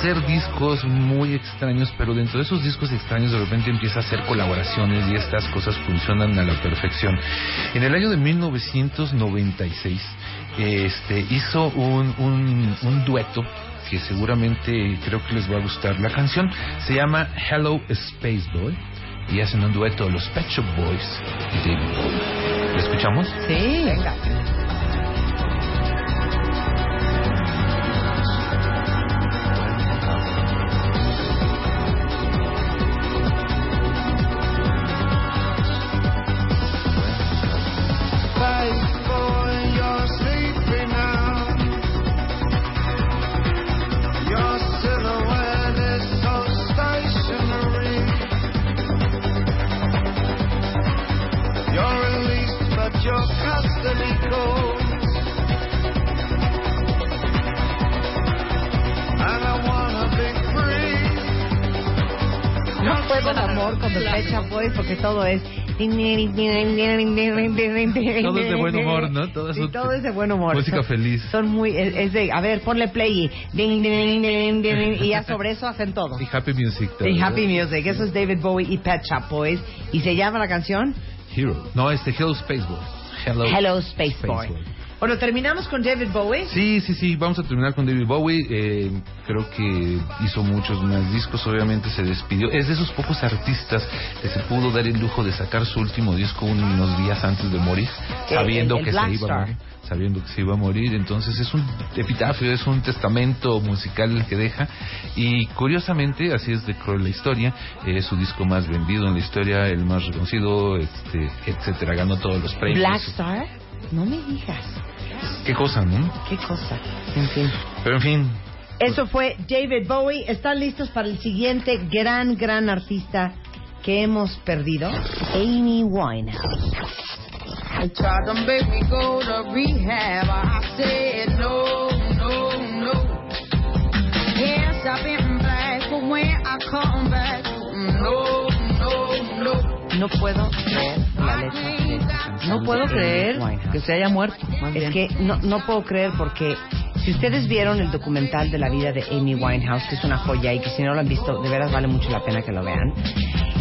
Hacer discos muy extraños, pero dentro de esos discos extraños de repente empieza a hacer colaboraciones y estas cosas funcionan a la perfección. En el año de 1996 este, hizo un, un, un dueto que seguramente creo que les va a gustar. La canción se llama Hello Space Boy y hacen un dueto los Pet Shop Boys y David Bowie. ¿Lo escuchamos?
Sí. Venga. Todo es
de buen humor, ¿no? Todo es
Sí, todo es de buen humor.
música feliz.
Son muy... Es, es de... A ver, ponle play y... ya sobre eso hacen todo.
Y Happy Music.
Y. Happy Music. Eso es David Bowie y Pet Shop Boys. ¿Y se llama la canción?
Hero. No, este Hello Space Boy. Hello,
Hello Space, Boy. Bueno, terminamos con David Bowie.
Sí, sí, sí, vamos a terminar con David Bowie. Eh, creo que hizo muchos más discos, obviamente se despidió. Es de esos pocos artistas que se pudo dar el lujo de sacar su último disco unos días antes de morir, sabiendo
el- el
que
Black
se iba a morir. Sabiendo que se iba a morir, entonces es un epitafio, es un testamento musical el que deja. Y curiosamente, así es de cruel la historia, es su disco más vendido en la historia, el más reconocido, este, etcétera, ganó todos los premios.
Black Star. No me digas.
Qué cosa, ¿no?
Qué cosa. En fin.
Pero en fin,
Eso fue David Bowie. ¿Están listos para el siguiente gran, gran artista que hemos perdido? Amy Winehouse.
They tried to make me go to rehab. I said no, no, no. Yes, I've been black, but when I come back, no, no, no.
No puedo creer la
No puedo creer que se haya muerto.
Es que no, no puedo creer porque si ustedes vieron el documental de la vida de Amy Winehouse, que es una joya y que si no lo han visto, de veras vale mucho la pena que lo vean,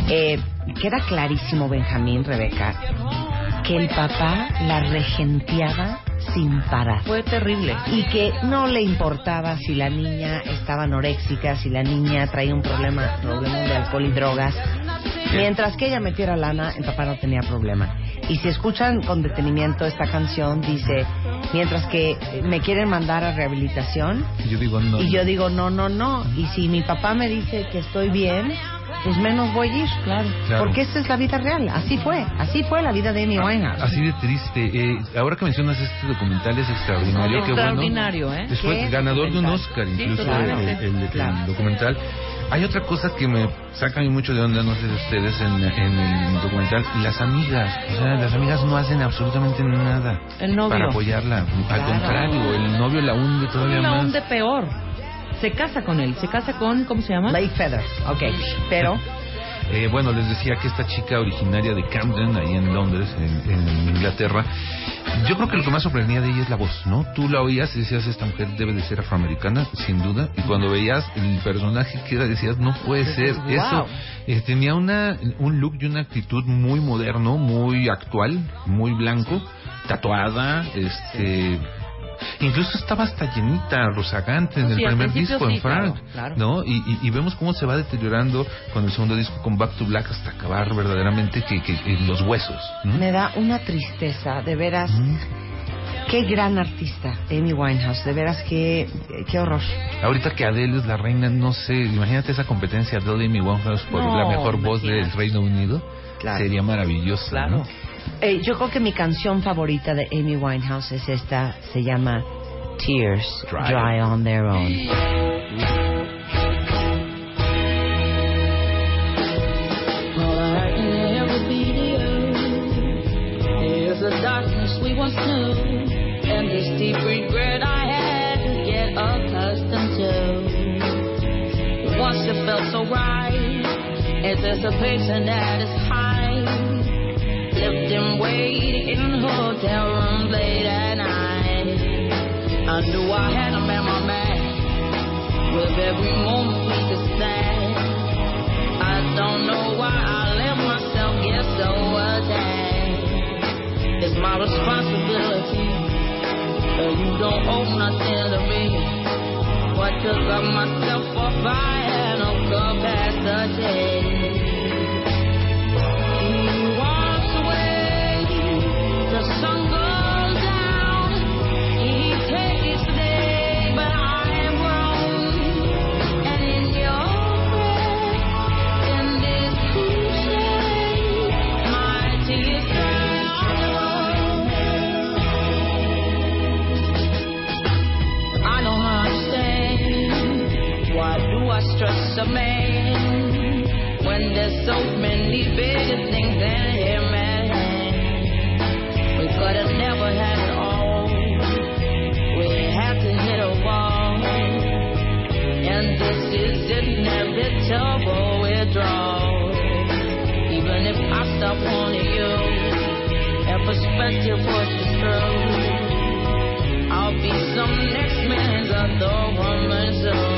eh, queda clarísimo, Benjamín, Rebeca, que el papá la regenteaba sin parar.
Fue terrible.
Y que no le importaba si la niña estaba anoréxica, si la niña traía un problema, problema de alcohol y drogas. Mientras que ella metiera lana, el papá no tenía problema. Y si escuchan con detenimiento esta canción, dice, mientras que me quieren mandar a rehabilitación,
Yo digo, no.
y yo digo, no, no, no. Y si mi papá me dice que estoy bien, pues menos voy a ir. Claro.
Claro.
Porque esta es la vida real. Así fue. Así fue la vida de Amy Winehouse.
Así de triste. Eh, ahora que mencionas este documental es extraordinario. qué bueno.
Extraordinario, ¿eh?
Después ganador de un. Oscar,
Sí,
incluso el,
totalmente.
el- el
Claro.
documental. Hay otra cosa que me saca a mí mucho de onda, no sé de ustedes, en, en el documental. Las amigas. O sea, las amigas no hacen absolutamente nada
El novio.
para apoyarla. Al
Claro.
contrario, el novio la hunde todavía
la
más.
hunde peor. Se casa con él. Se casa con, ¿cómo se llama?
Lake Feather. Ok. Pero,
Eh, bueno, les decía que esta chica originaria de Camden, ahí en Londres, en, en Inglaterra, yo creo que lo que más sorprendía de ella es la voz, ¿no? Tú la oías y decías, esta mujer debe de ser afroamericana, sin duda, y cuando veías el personaje que era, decías, no puede ser.
Wow.
Eso eh, tenía una, un look y una actitud muy moderno, muy actual, muy blanco, tatuada, este... Incluso estaba hasta llenita, rozagante en
Sí,
el primer disco
sí,
en Frank,
claro, claro.
¿no? Y, y- y vemos cómo se va deteriorando con el segundo disco, con Back to Black, hasta acabar verdaderamente que, que- que los huesos. ¿no?
me da una tristeza, de veras. Qué gran artista, Amy Winehouse. De veras, qué, qué horror.
Ahorita que Adele es la reina, no sé, imagínate esa competencia Adele y Amy Winehouse por
No,
la mejor voz del Reino Unido.
Claro.
Sería maravillosa,
Claro.
¿no?
Eh, yo creo que mi canción favorita de Amy Winehouse es esta. Se llama Tears
Dry.
Dry on Their Own.
All I can ever be to you is the darkness we once knew, and this deep regret I had to get accustomed to. Once it felt so right, anticipation at its height. Lived and waited in hotel rooms late at night. I knew I had him at my back with every moment we could stand. I don't know why I let myself get so attached. It's my responsibility. But you don't owe nothing to me. What took up myself for fire no capacity. Stress a man when there's so many bigger things than him? We could have never had it all. We had to hit a wall. And this is inevitable withdrawal. Even if I stop wanting you, and perspective pushes through, I'll be some next man's other woman soon.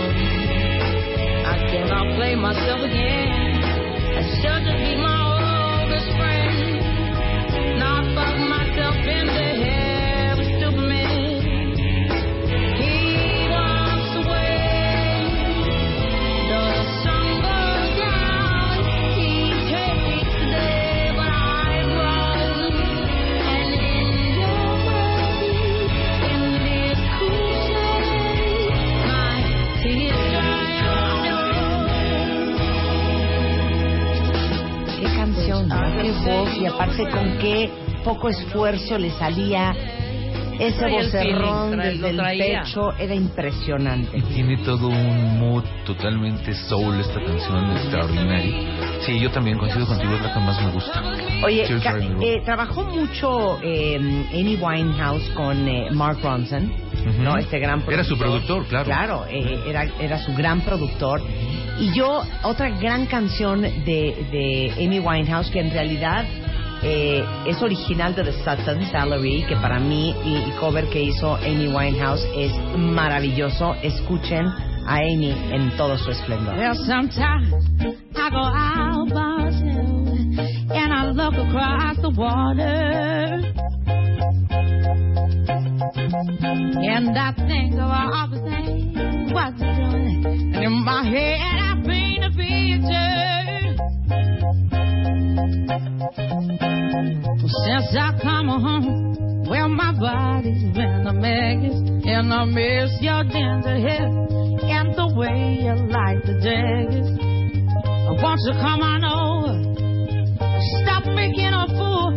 I cannot play myself again. I should be my
voz. Y aparte, con qué poco esfuerzo le salía ese vocerrón desde el pecho. Era impresionante.
Y tiene todo un mood totalmente soul esta canción, extraordinario. Sí, yo también coincido contigo, es la que más me gusta.
Oye, ca- eh, trabajó mucho eh, Amy Winehouse con eh, Mark Ronson. ¿no? Este gran
Era su productor, claro.
Claro, eh, era, era su gran productor. Y yo, otra gran canción de, de Amy Winehouse, que en realidad eh, es original de The Sutton Salary, que para mí, y, y cover que hizo Amy Winehouse es maravilloso. Escuchen a Amy en todo su esplendor.
I go out by myself and I look across the water. And I think of all the things what you're doing. And in my head I paint a picture. Since I come home, well my body's been a mess. And I miss your ginger hair and the way you like the daggers. Won't you come on over? Stop making a fool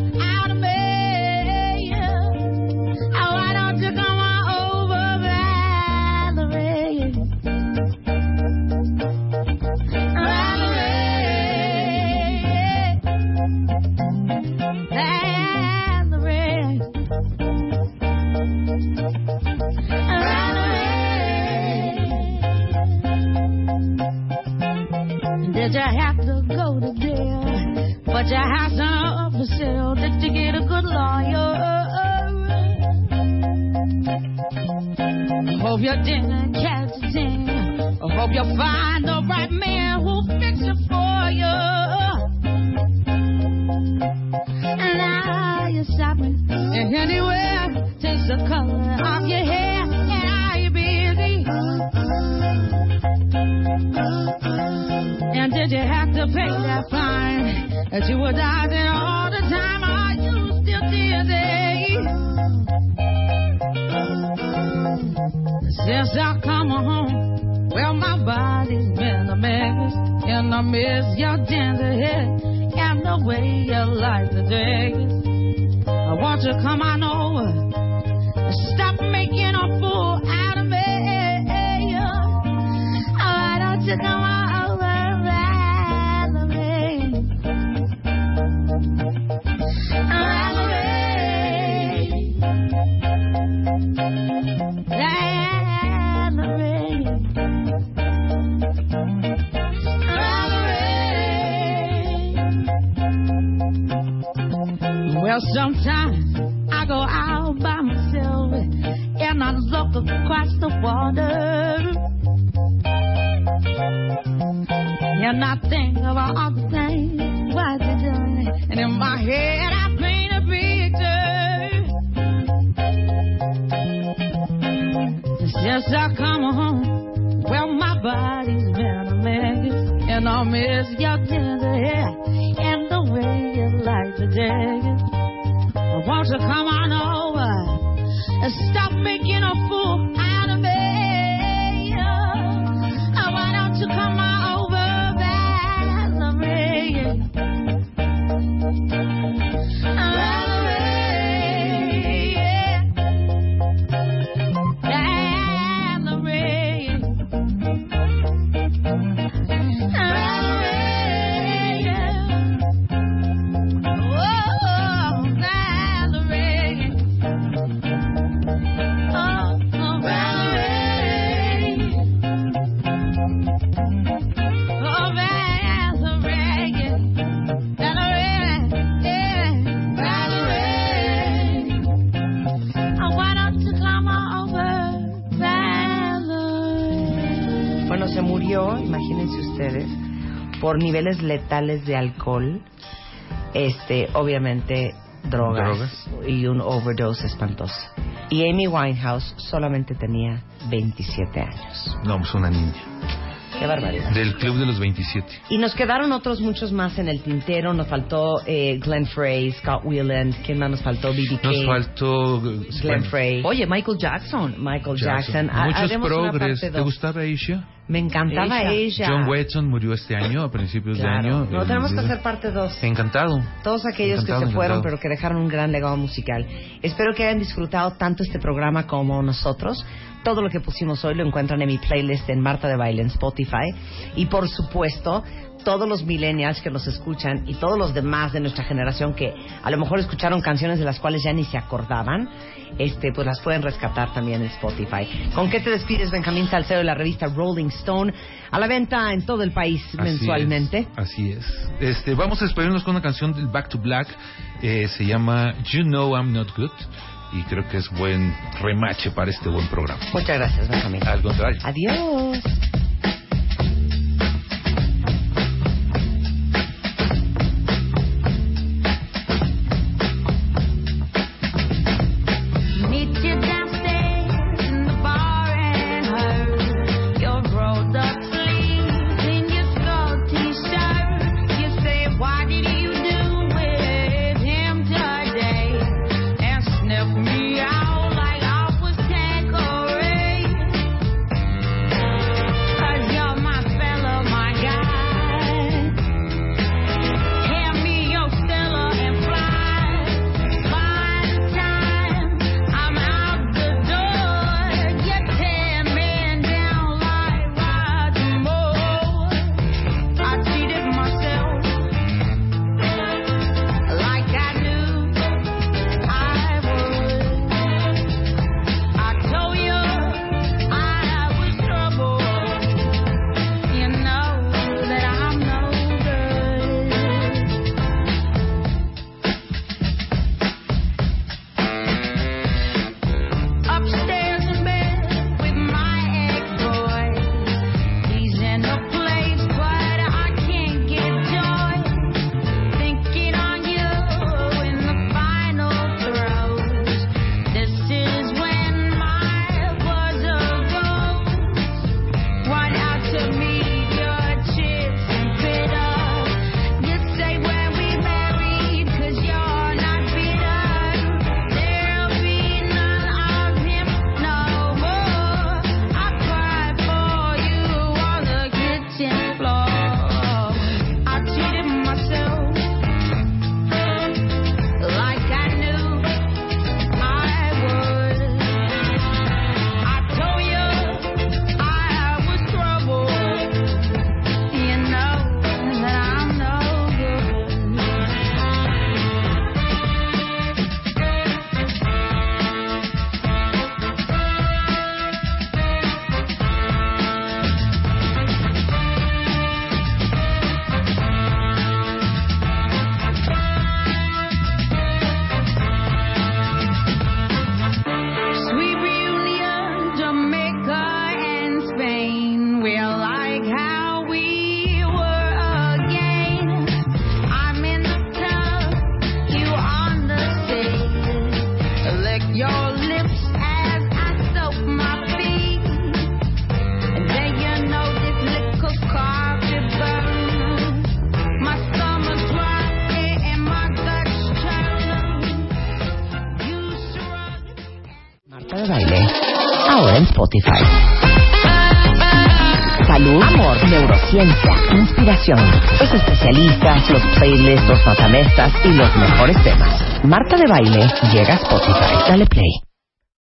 But your house up for sale. Did you get a good lawyer? Hope you didn't catch a thing. I hope you'll find the right man who'll fix it for you. And now you're shopping anywhere. Takes the color off your hair. And are you busy? And did you have to pay that fine that you were dodging all the time? Are you still dizzy? Since I come home, well, my body's been a mess. And I miss your ginger hair and the way you like the days. I want you to come on over. Stop making a fool out of me. Why don't come on Well, sometimes
niveles letales de alcohol, este, obviamente drogas,
Drogas.
y un overdose espantoso. Y Amy Winehouse solamente tenía 27 años.
No, pues una niña.
Qué barbaridad.
Del Club de los 27.
Y nos quedaron otros muchos más en el tintero. Nos faltó eh, Glenn Frey, Scott Weiland. ¿Quién más nos faltó? B.B.
Nos faltó...
Glenn
bueno,
Frey,
Oye, Michael Jackson.
Michael Jackson. Ha-
Muchos progres. ¿Te gustaba Aisha?
Me encantaba
Ella.
ella.
John Watson murió este año, a principios
Claro.
de año.
No, tenemos que hacer parte 2.
Encantado.
Todos aquellos
Encantado,
que se fueron,
encantado.
pero que dejaron un gran legado musical. Espero que hayan disfrutado tanto este programa como nosotros. Todo lo que pusimos hoy lo encuentran en mi playlist en Marta de Baile en Spotify. Y por supuesto, todos los millennials que nos escuchan y todos los demás de nuestra generación que a lo mejor escucharon canciones de las cuales ya ni se acordaban, este, pues las pueden rescatar también en Spotify. ¿Con qué te despides, Benjamín Salcedo de la revista Rolling Stone? A la venta en todo el país
Así
mensualmente.
es, así es. Este, vamos a despedirnos con una canción del Back to Black. eh, se llama You Know I'm Not Good. Y creo que es buen remache para este buen programa.
Muchas gracias, Benjamín.
Al contrario.
Adiós. Y los mejores temas. Marta de Baile llega a Spotify. Dale play.